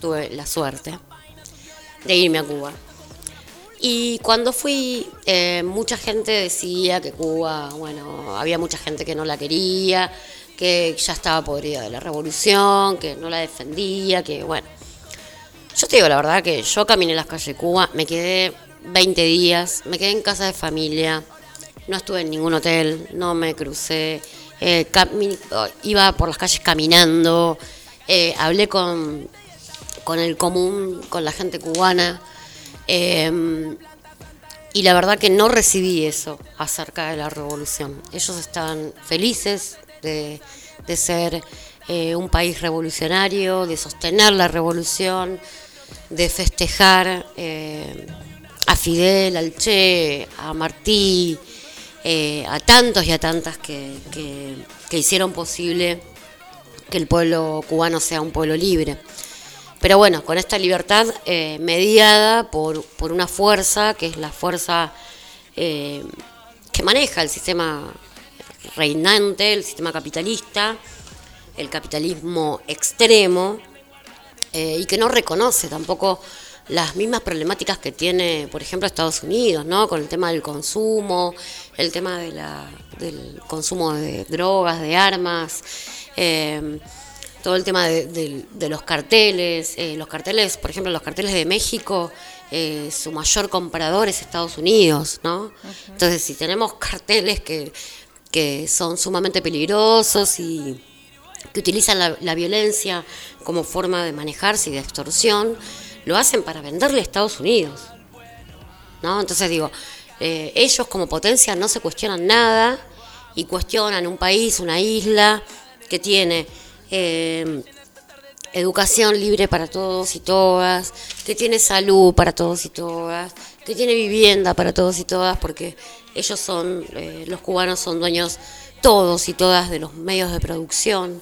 tuve la suerte de irme a Cuba. Y cuando fui, eh, mucha gente decía que Cuba, bueno, había mucha gente que no la quería, que ya estaba podrida de la revolución, que no la defendía, que bueno. Yo te digo la verdad que yo caminé las calles de Cuba, me quedé 20 días, me quedé en casa de familia, no estuve en ningún hotel, no me crucé, eh, iba por las calles caminando, eh, hablé con, con el común, con la gente cubana, eh, y la verdad que no recibí eso acerca de la revolución. Ellos estaban felices de, de ser eh, un país revolucionario, de sostener la revolución, de festejar a Fidel, al Che, a Martí, eh, a tantos y a tantas que, que- hicieron posible que el pueblo cubano sea un pueblo libre. Pero bueno, con esta libertad eh, mediada por, por una fuerza, que es la fuerza eh, que maneja el sistema reinante, el sistema capitalista, el capitalismo extremo, y que no reconoce tampoco las mismas problemáticas que tiene, por ejemplo, Estados Unidos, ¿no? Con el tema del consumo, el tema de la, del consumo de drogas, de armas, eh, todo el tema de, de- de los carteles. eh, los carteles, por ejemplo, los carteles de México, eh, su mayor comprador es Estados Unidos, ¿no? Entonces, si tenemos carteles que, que son sumamente peligrosos y que utilizan la, la violencia como forma de manejarse y de extorsión, lo hacen para venderle a Estados Unidos. ¿no? Entonces digo, eh, ellos como potencia no se cuestionan nada y cuestionan un país, una isla que tiene eh, educación libre para todos y todas, que tiene salud para todos y todas, que tiene vivienda para todos y todas, porque ellos son, eh, los cubanos son dueños todos y todas de los medios de producción.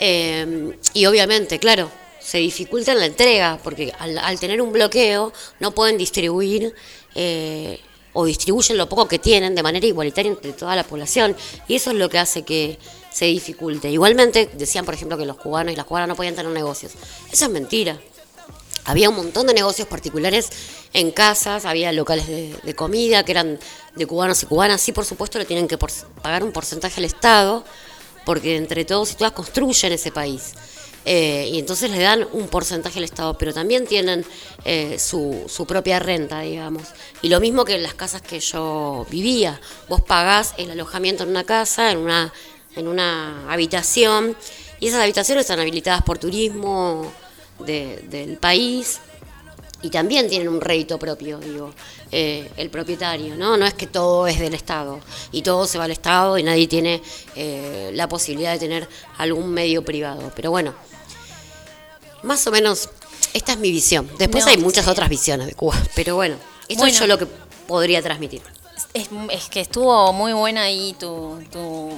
y obviamente, claro, se dificulta la entrega, porque al, al, tener un bloqueo no pueden distribuir eh, o distribuyen lo poco que tienen de manera igualitaria entre toda la población. Y eso es lo que hace que se dificulte. Igualmente, decían, por ejemplo, que los cubanos y las cubanas no podían tener negocios. Eso es mentira. Había un montón de negocios particulares en casas, había locales de, comida que eran de cubanos y cubanas. Sí, por supuesto, le tienen que pagar un porcentaje al Estado, porque entre todos y todas construyen ese país. Eh, y entonces le dan un porcentaje al Estado, pero también tienen eh, su, su, propia renta, digamos. Y lo mismo que en las casas que yo vivía, vos pagás el alojamiento en una casa, en una, en una habitación, y esas habitaciones están habilitadas por turismo del país y también tienen un rédito propio, digo, eh, el propietario, ¿no? No es que todo es del Estado y todo se va al Estado y nadie tiene la posibilidad de tener algún medio privado. Pero bueno, más o menos, esta es mi visión. Después hay muchas otras visiones de Cuba, pero bueno, esto es yo lo que podría transmitir. Es, es, que estuvo muy buena ahí tu, tu,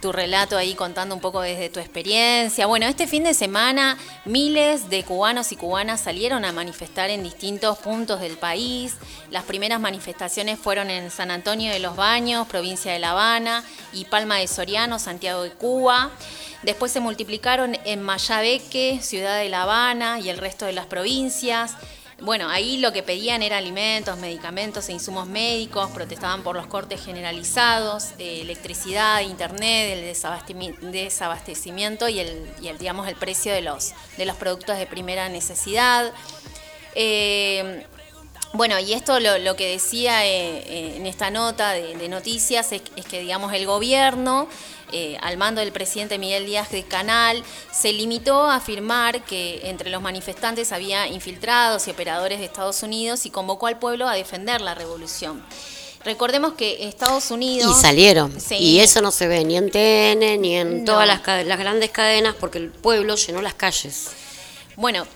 tu relato ahí contando un poco desde tu experiencia. Bueno, este fin de semana miles de cubanos y cubanas salieron a manifestar en distintos puntos del país. Las primeras manifestaciones fueron en San Antonio de los Baños, provincia de La Habana, y Palma de Soriano, Santiago de Cuba. Después se multiplicaron en Mayabeque, ciudad de La Habana y el resto de las provincias. Bueno, ahí lo que pedían era alimentos, medicamentos e insumos médicos, protestaban por los cortes generalizados, electricidad, internet, el desabastecimiento y el, el, digamos, el precio de los, de los productos de primera necesidad. Eh, bueno, y esto lo, que decía eh, eh, en esta nota de, noticias es, que, digamos, el gobierno, eh, al mando del presidente Miguel Díaz de Canal, se limitó a afirmar que entre los manifestantes había infiltrados y operadores de Estados Unidos y convocó al pueblo a defender la revolución. Recordemos que Estados Unidos... Y salieron. Y eso no se ve ni en TN ni en todas las, las grandes cadenas porque el pueblo llenó las calles. Bueno,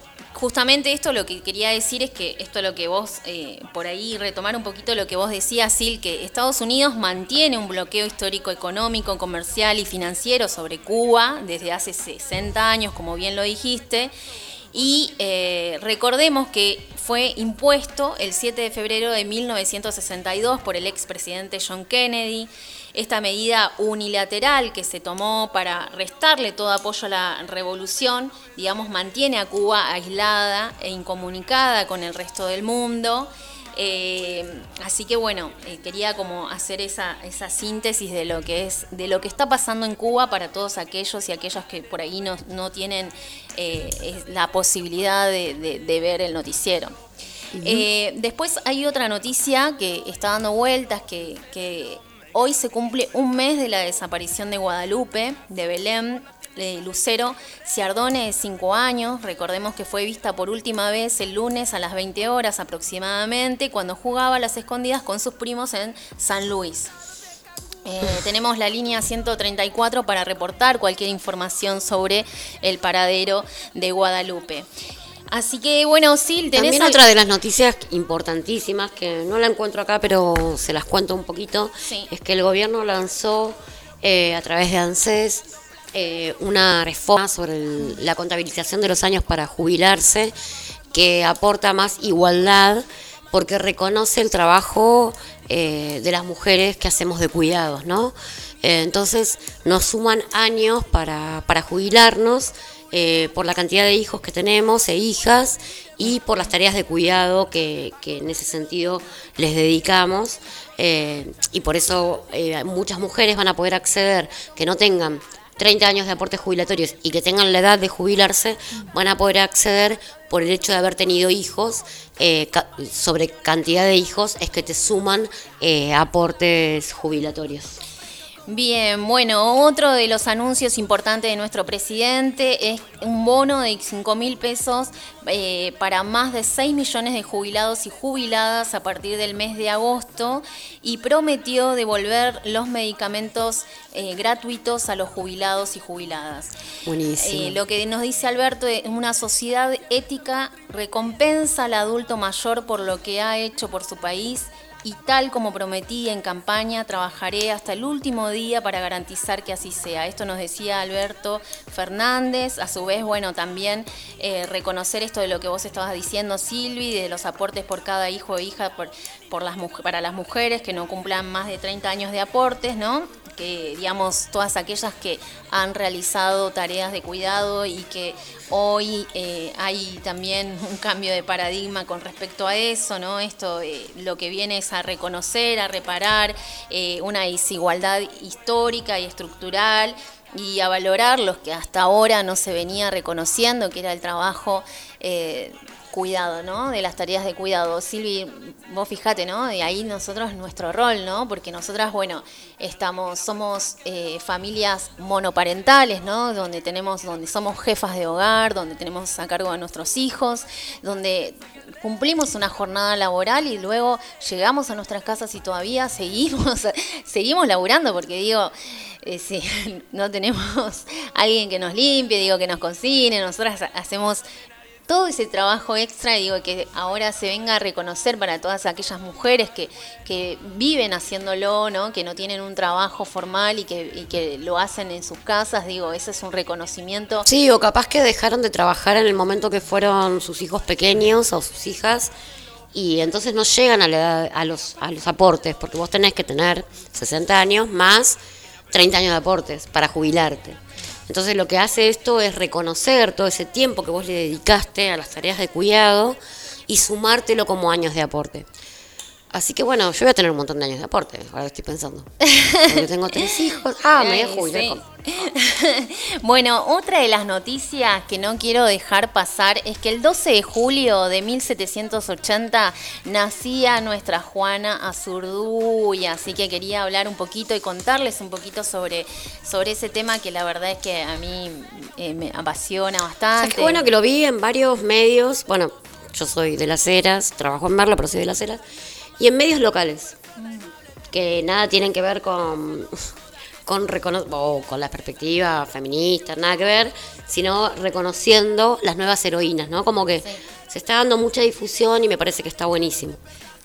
justamente esto lo que quería decir es que esto lo que vos, eh, por ahí retomar un poquito lo que vos decías, Sil, que Estados Unidos mantiene un bloqueo histórico económico, comercial y financiero sobre Cuba desde hace 60 años, como bien lo dijiste. Y eh, recordemos que fue impuesto el 7 de febrero de 1962 por el expresidente John Kennedy esta medida unilateral que se tomó para restarle todo apoyo a la revolución, digamos, mantiene a Cuba aislada e incomunicada con el resto del mundo. Eh, así que bueno, eh, quería como hacer esa, esa síntesis de lo que es, de lo que está pasando en Cuba para todos aquellos y aquellos que por ahí no, no tienen eh, la posibilidad de, ver el noticiero. después hay otra noticia que está dando vueltas, que, que Hoy se cumple un mes de la desaparición de Guadalupe, de Belén, de Lucero Ciardone, de 5 años. Recordemos que fue vista por última vez el lunes a las 20 horas aproximadamente, cuando jugaba a las escondidas con sus primos en San Luis. Eh, tenemos la línea 134 para reportar cualquier información sobre el paradero de Guadalupe. Así que bueno, sí, tenés También otra de las noticias importantísimas, que no la encuentro acá, pero se las cuento un poquito, es que el gobierno lanzó eh, a través de ANSES eh, una reforma sobre la contabilización de los años para jubilarse, que aporta más igualdad porque reconoce el trabajo eh, de las mujeres que hacemos de cuidados, ¿no? entonces nos suman años para, para jubilarnos eh, por la cantidad de hijos que tenemos e hijas y por las tareas de cuidado que, en ese sentido les dedicamos. Eh, y por eso eh, muchas mujeres van a poder acceder, que no tengan 30 años de aportes jubilatorios y que tengan la edad de jubilarse, van a poder acceder por el hecho de haber tenido hijos, sobre cantidad de hijos es que te suman aportes jubilatorios. Bien, bueno, otro de los anuncios importantes de nuestro presidente es un bono de 5 mil pesos eh, para más de 6 millones de jubilados y jubiladas a partir del mes de agosto y prometió devolver los medicamentos eh, gratuitos a los jubilados y jubiladas. Buenísimo. Eh, lo que nos dice Alberto es una sociedad ética recompensa al adulto mayor por lo que ha hecho por su país y tal como prometí en campaña, trabajaré hasta el último día para garantizar que así sea. Esto nos decía Alberto Fernández. A su vez, bueno, también eh, reconocer esto de lo que vos estabas diciendo, Silvi, de los aportes por cada hijo e hija por, para las mujeres que no cumplan más de 30 años de aportes, ¿no? Que digamos todas aquellas que han realizado tareas de cuidado y que hoy eh, hay también un cambio de paradigma con respecto a eso, ¿no? Esto eh, lo que viene es a reconocer, a reparar eh, una desigualdad histórica y estructural y a valorar los que hasta ahora no se venía reconociendo, que era el trabajo cuidado, ¿no? De las tareas de cuidado. Silvi, vos fijate, ¿no? Y ahí nosotros nuestro rol, ¿no? Porque nosotras, bueno, estamos, somos eh, familias monoparentales, ¿no? Donde tenemos, donde somos jefas de hogar, donde tenemos a cargo a nuestros hijos, donde cumplimos una jornada laboral y luego llegamos a nuestras casas y todavía seguimos, *laughs* seguimos laburando, porque digo, eh, si *laughs* no tenemos alguien que nos limpie, digo que nos cocine, nosotras hacemos todo ese trabajo extra, digo, que ahora se venga a reconocer para todas aquellas mujeres que, que viven haciéndolo, ¿no? que no tienen un trabajo formal y que, y que lo hacen en sus casas, digo, ese es un reconocimiento. Sí, o capaz que dejaron de trabajar en el momento que fueron sus hijos pequeños o sus hijas y entonces no llegan a, la a, los, a los aportes, porque vos tenés que tener 60 años más 30 años de aportes para jubilarte. Entonces lo que hace esto es reconocer todo ese tiempo que vos le dedicaste a las tareas de cuidado y sumártelo como años de aporte. Así que bueno, yo voy a tener un montón de años de aporte, ahora estoy pensando. Porque tengo tres hijos. *laughs* Ah, me voy a *laughs* bueno, otra de las noticias que no quiero dejar pasar es que el 12 de julio de 1780 nacía nuestra Juana Azurduy, así que quería hablar un poquito y contarles un poquito sobre, sobre ese tema que la verdad es que a mí eh, me apasiona bastante. Es bueno que lo vi en varios medios, bueno, yo soy de Las Heras, trabajo en Merlo, pero soy de Las Heras, y en medios locales, que nada tienen que ver con *laughs* con, con la perspectiva feminista, nada que ver, sino reconociendo las nuevas heroínas, ¿no? Como que se está dando mucha difusión y me parece que está buenísimo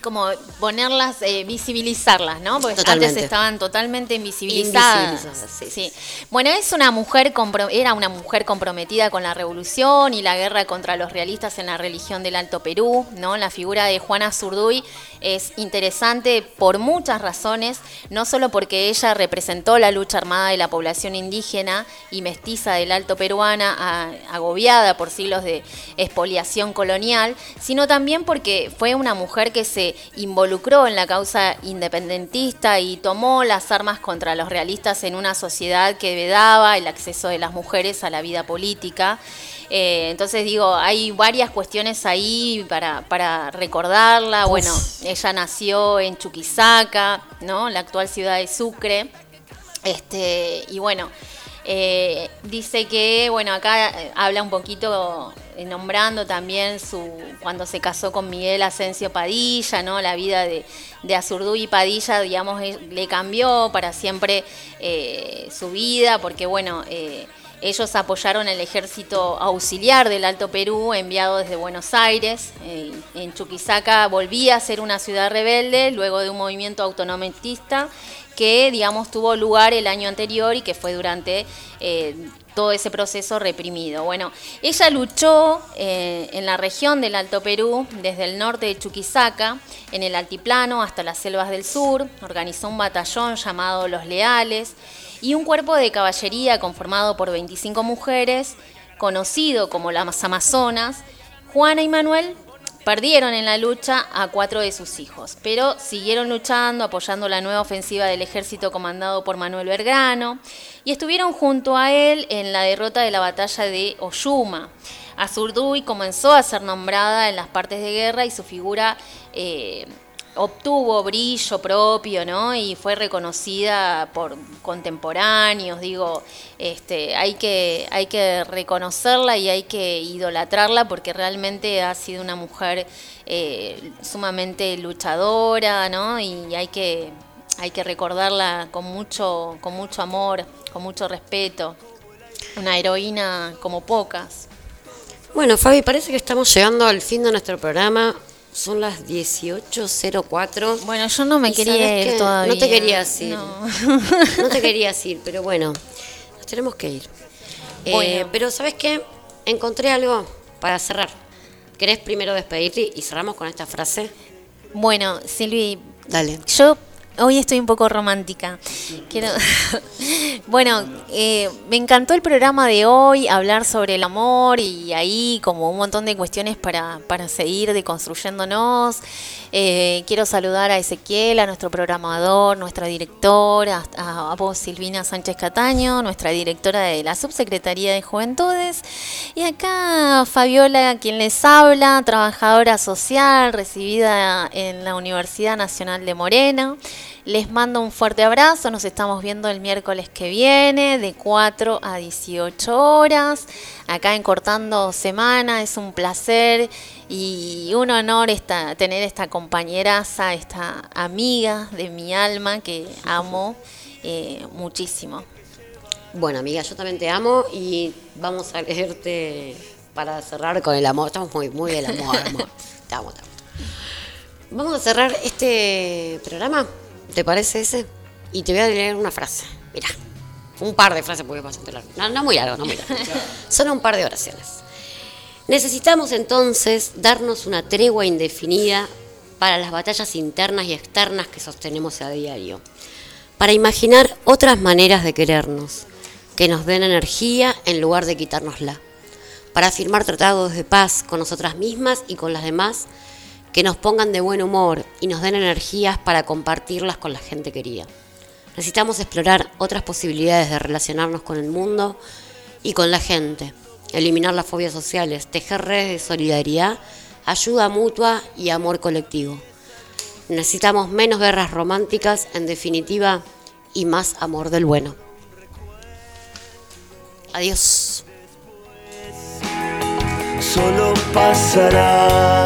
como ponerlas, eh, visibilizarlas, ¿no? Porque antes estaban totalmente invisibilizadas. sí. Bueno, es una mujer era una mujer comprometida con la revolución y la guerra contra los realistas en la religión del Alto Perú, ¿no? La figura de Juana Zurduy es interesante por muchas razones, no solo porque ella representó la lucha armada de la población indígena y mestiza del Alto Peruana, agobiada por siglos de expoliación colonial, sino también porque fue una mujer que se involucró en la causa independentista y tomó las armas contra los realistas en una sociedad que vedaba el acceso de las mujeres a la vida política. Eh, entonces digo, hay varias cuestiones ahí para, para recordarla. Bueno, ella nació en Chuquisaca, ¿no? La actual ciudad de Sucre. Este, y bueno, eh, dice que, bueno, acá eh, habla un poquito nombrando también su cuando se casó con Miguel Asensio Padilla, ¿no? La vida de, de Azurduy y Padilla, digamos, le cambió para siempre su vida, porque, bueno, ellos apoyaron el ejército auxiliar del Alto Perú, enviado desde Buenos Aires. en Chuquisaca volvía a ser una ciudad rebelde, luego de un movimiento autonomitista que, digamos, tuvo lugar el año anterior y que fue durante eh, todo ese proceso reprimido. Bueno, ella luchó eh, en la región del Alto Perú, desde el norte de Chuquisaca, en el altiplano hasta las selvas del sur, organizó un batallón llamado Los Leales y un cuerpo de caballería conformado por 25 mujeres, conocido como las Amazonas. Juana y Manuel Perdieron en la lucha a cuatro de sus hijos, pero siguieron luchando, apoyando la nueva ofensiva del ejército comandado por Manuel Belgrano y estuvieron junto a él en la derrota de la batalla de Oyuma. Azurduy comenzó a ser nombrada en las partes de guerra y su figura eh, obtuvo brillo propio, ¿no? Y fue reconocida por contemporáneos, digo, este, hay que, hay que reconocerla y hay que idolatrarla porque realmente ha sido una mujer eh, sumamente luchadora, ¿no? Y hay que, hay que recordarla con mucho, con mucho amor, con mucho respeto. Una heroína como pocas. Bueno, Fabi, parece que estamos llegando al fin de nuestro programa. Son las 18.04. Bueno, yo no me ¿Y quería ir qué? todavía. No te querías ir. No. *laughs* No te querías ir, pero bueno, nos tenemos que ir. Eh, pero ¿sabes qué? Encontré algo para cerrar. ¿Querés primero despedirte y cerramos con esta frase? Bueno, Silvi, Dale. yo hoy estoy un poco romántica. Quiero. *laughs* bueno, eh, me encantó el programa de hoy, hablar sobre el amor y ahí como un montón de cuestiones para, para seguir deconstruyéndonos. Eh, quiero saludar a Ezequiel, a nuestro programador, nuestra directora, a, a vos Silvina Sánchez Cataño, nuestra directora de la Subsecretaría de Juventudes. Y acá Fabiola, quien les habla, trabajadora social, recibida en la Universidad Nacional de Moreno. Les mando un fuerte abrazo, nos estamos viendo el miércoles que viene de 4 a 18 horas, acá en Cortando Semana, es un placer y un honor esta, tener esta compañeraza, esta amiga de mi alma que amo eh, muchísimo. Bueno, amiga, yo también te amo y vamos a leerte para cerrar con el amor. Estamos muy, muy del amor, amor. *laughs* Te amo, te amo. Vamos a cerrar este programa, ¿te parece ese? Y te voy a leer una frase. Mira, un par de frases porque es bastante largo. No, no muy largo, no muy largo. *laughs* Solo un par de oraciones. Necesitamos entonces darnos una tregua indefinida para las batallas internas y externas que sostenemos a diario, para imaginar otras maneras de querernos, que nos den energía en lugar de quitárnosla, para firmar tratados de paz con nosotras mismas y con las demás, que nos pongan de buen humor y nos den energías para compartirlas con la gente querida. Necesitamos explorar otras posibilidades de relacionarnos con el mundo y con la gente, eliminar las fobias sociales, tejer redes de solidaridad, ayuda mutua y amor colectivo. Necesitamos menos guerras románticas, en definitiva, y más amor del bueno. Adiós. solo pasará.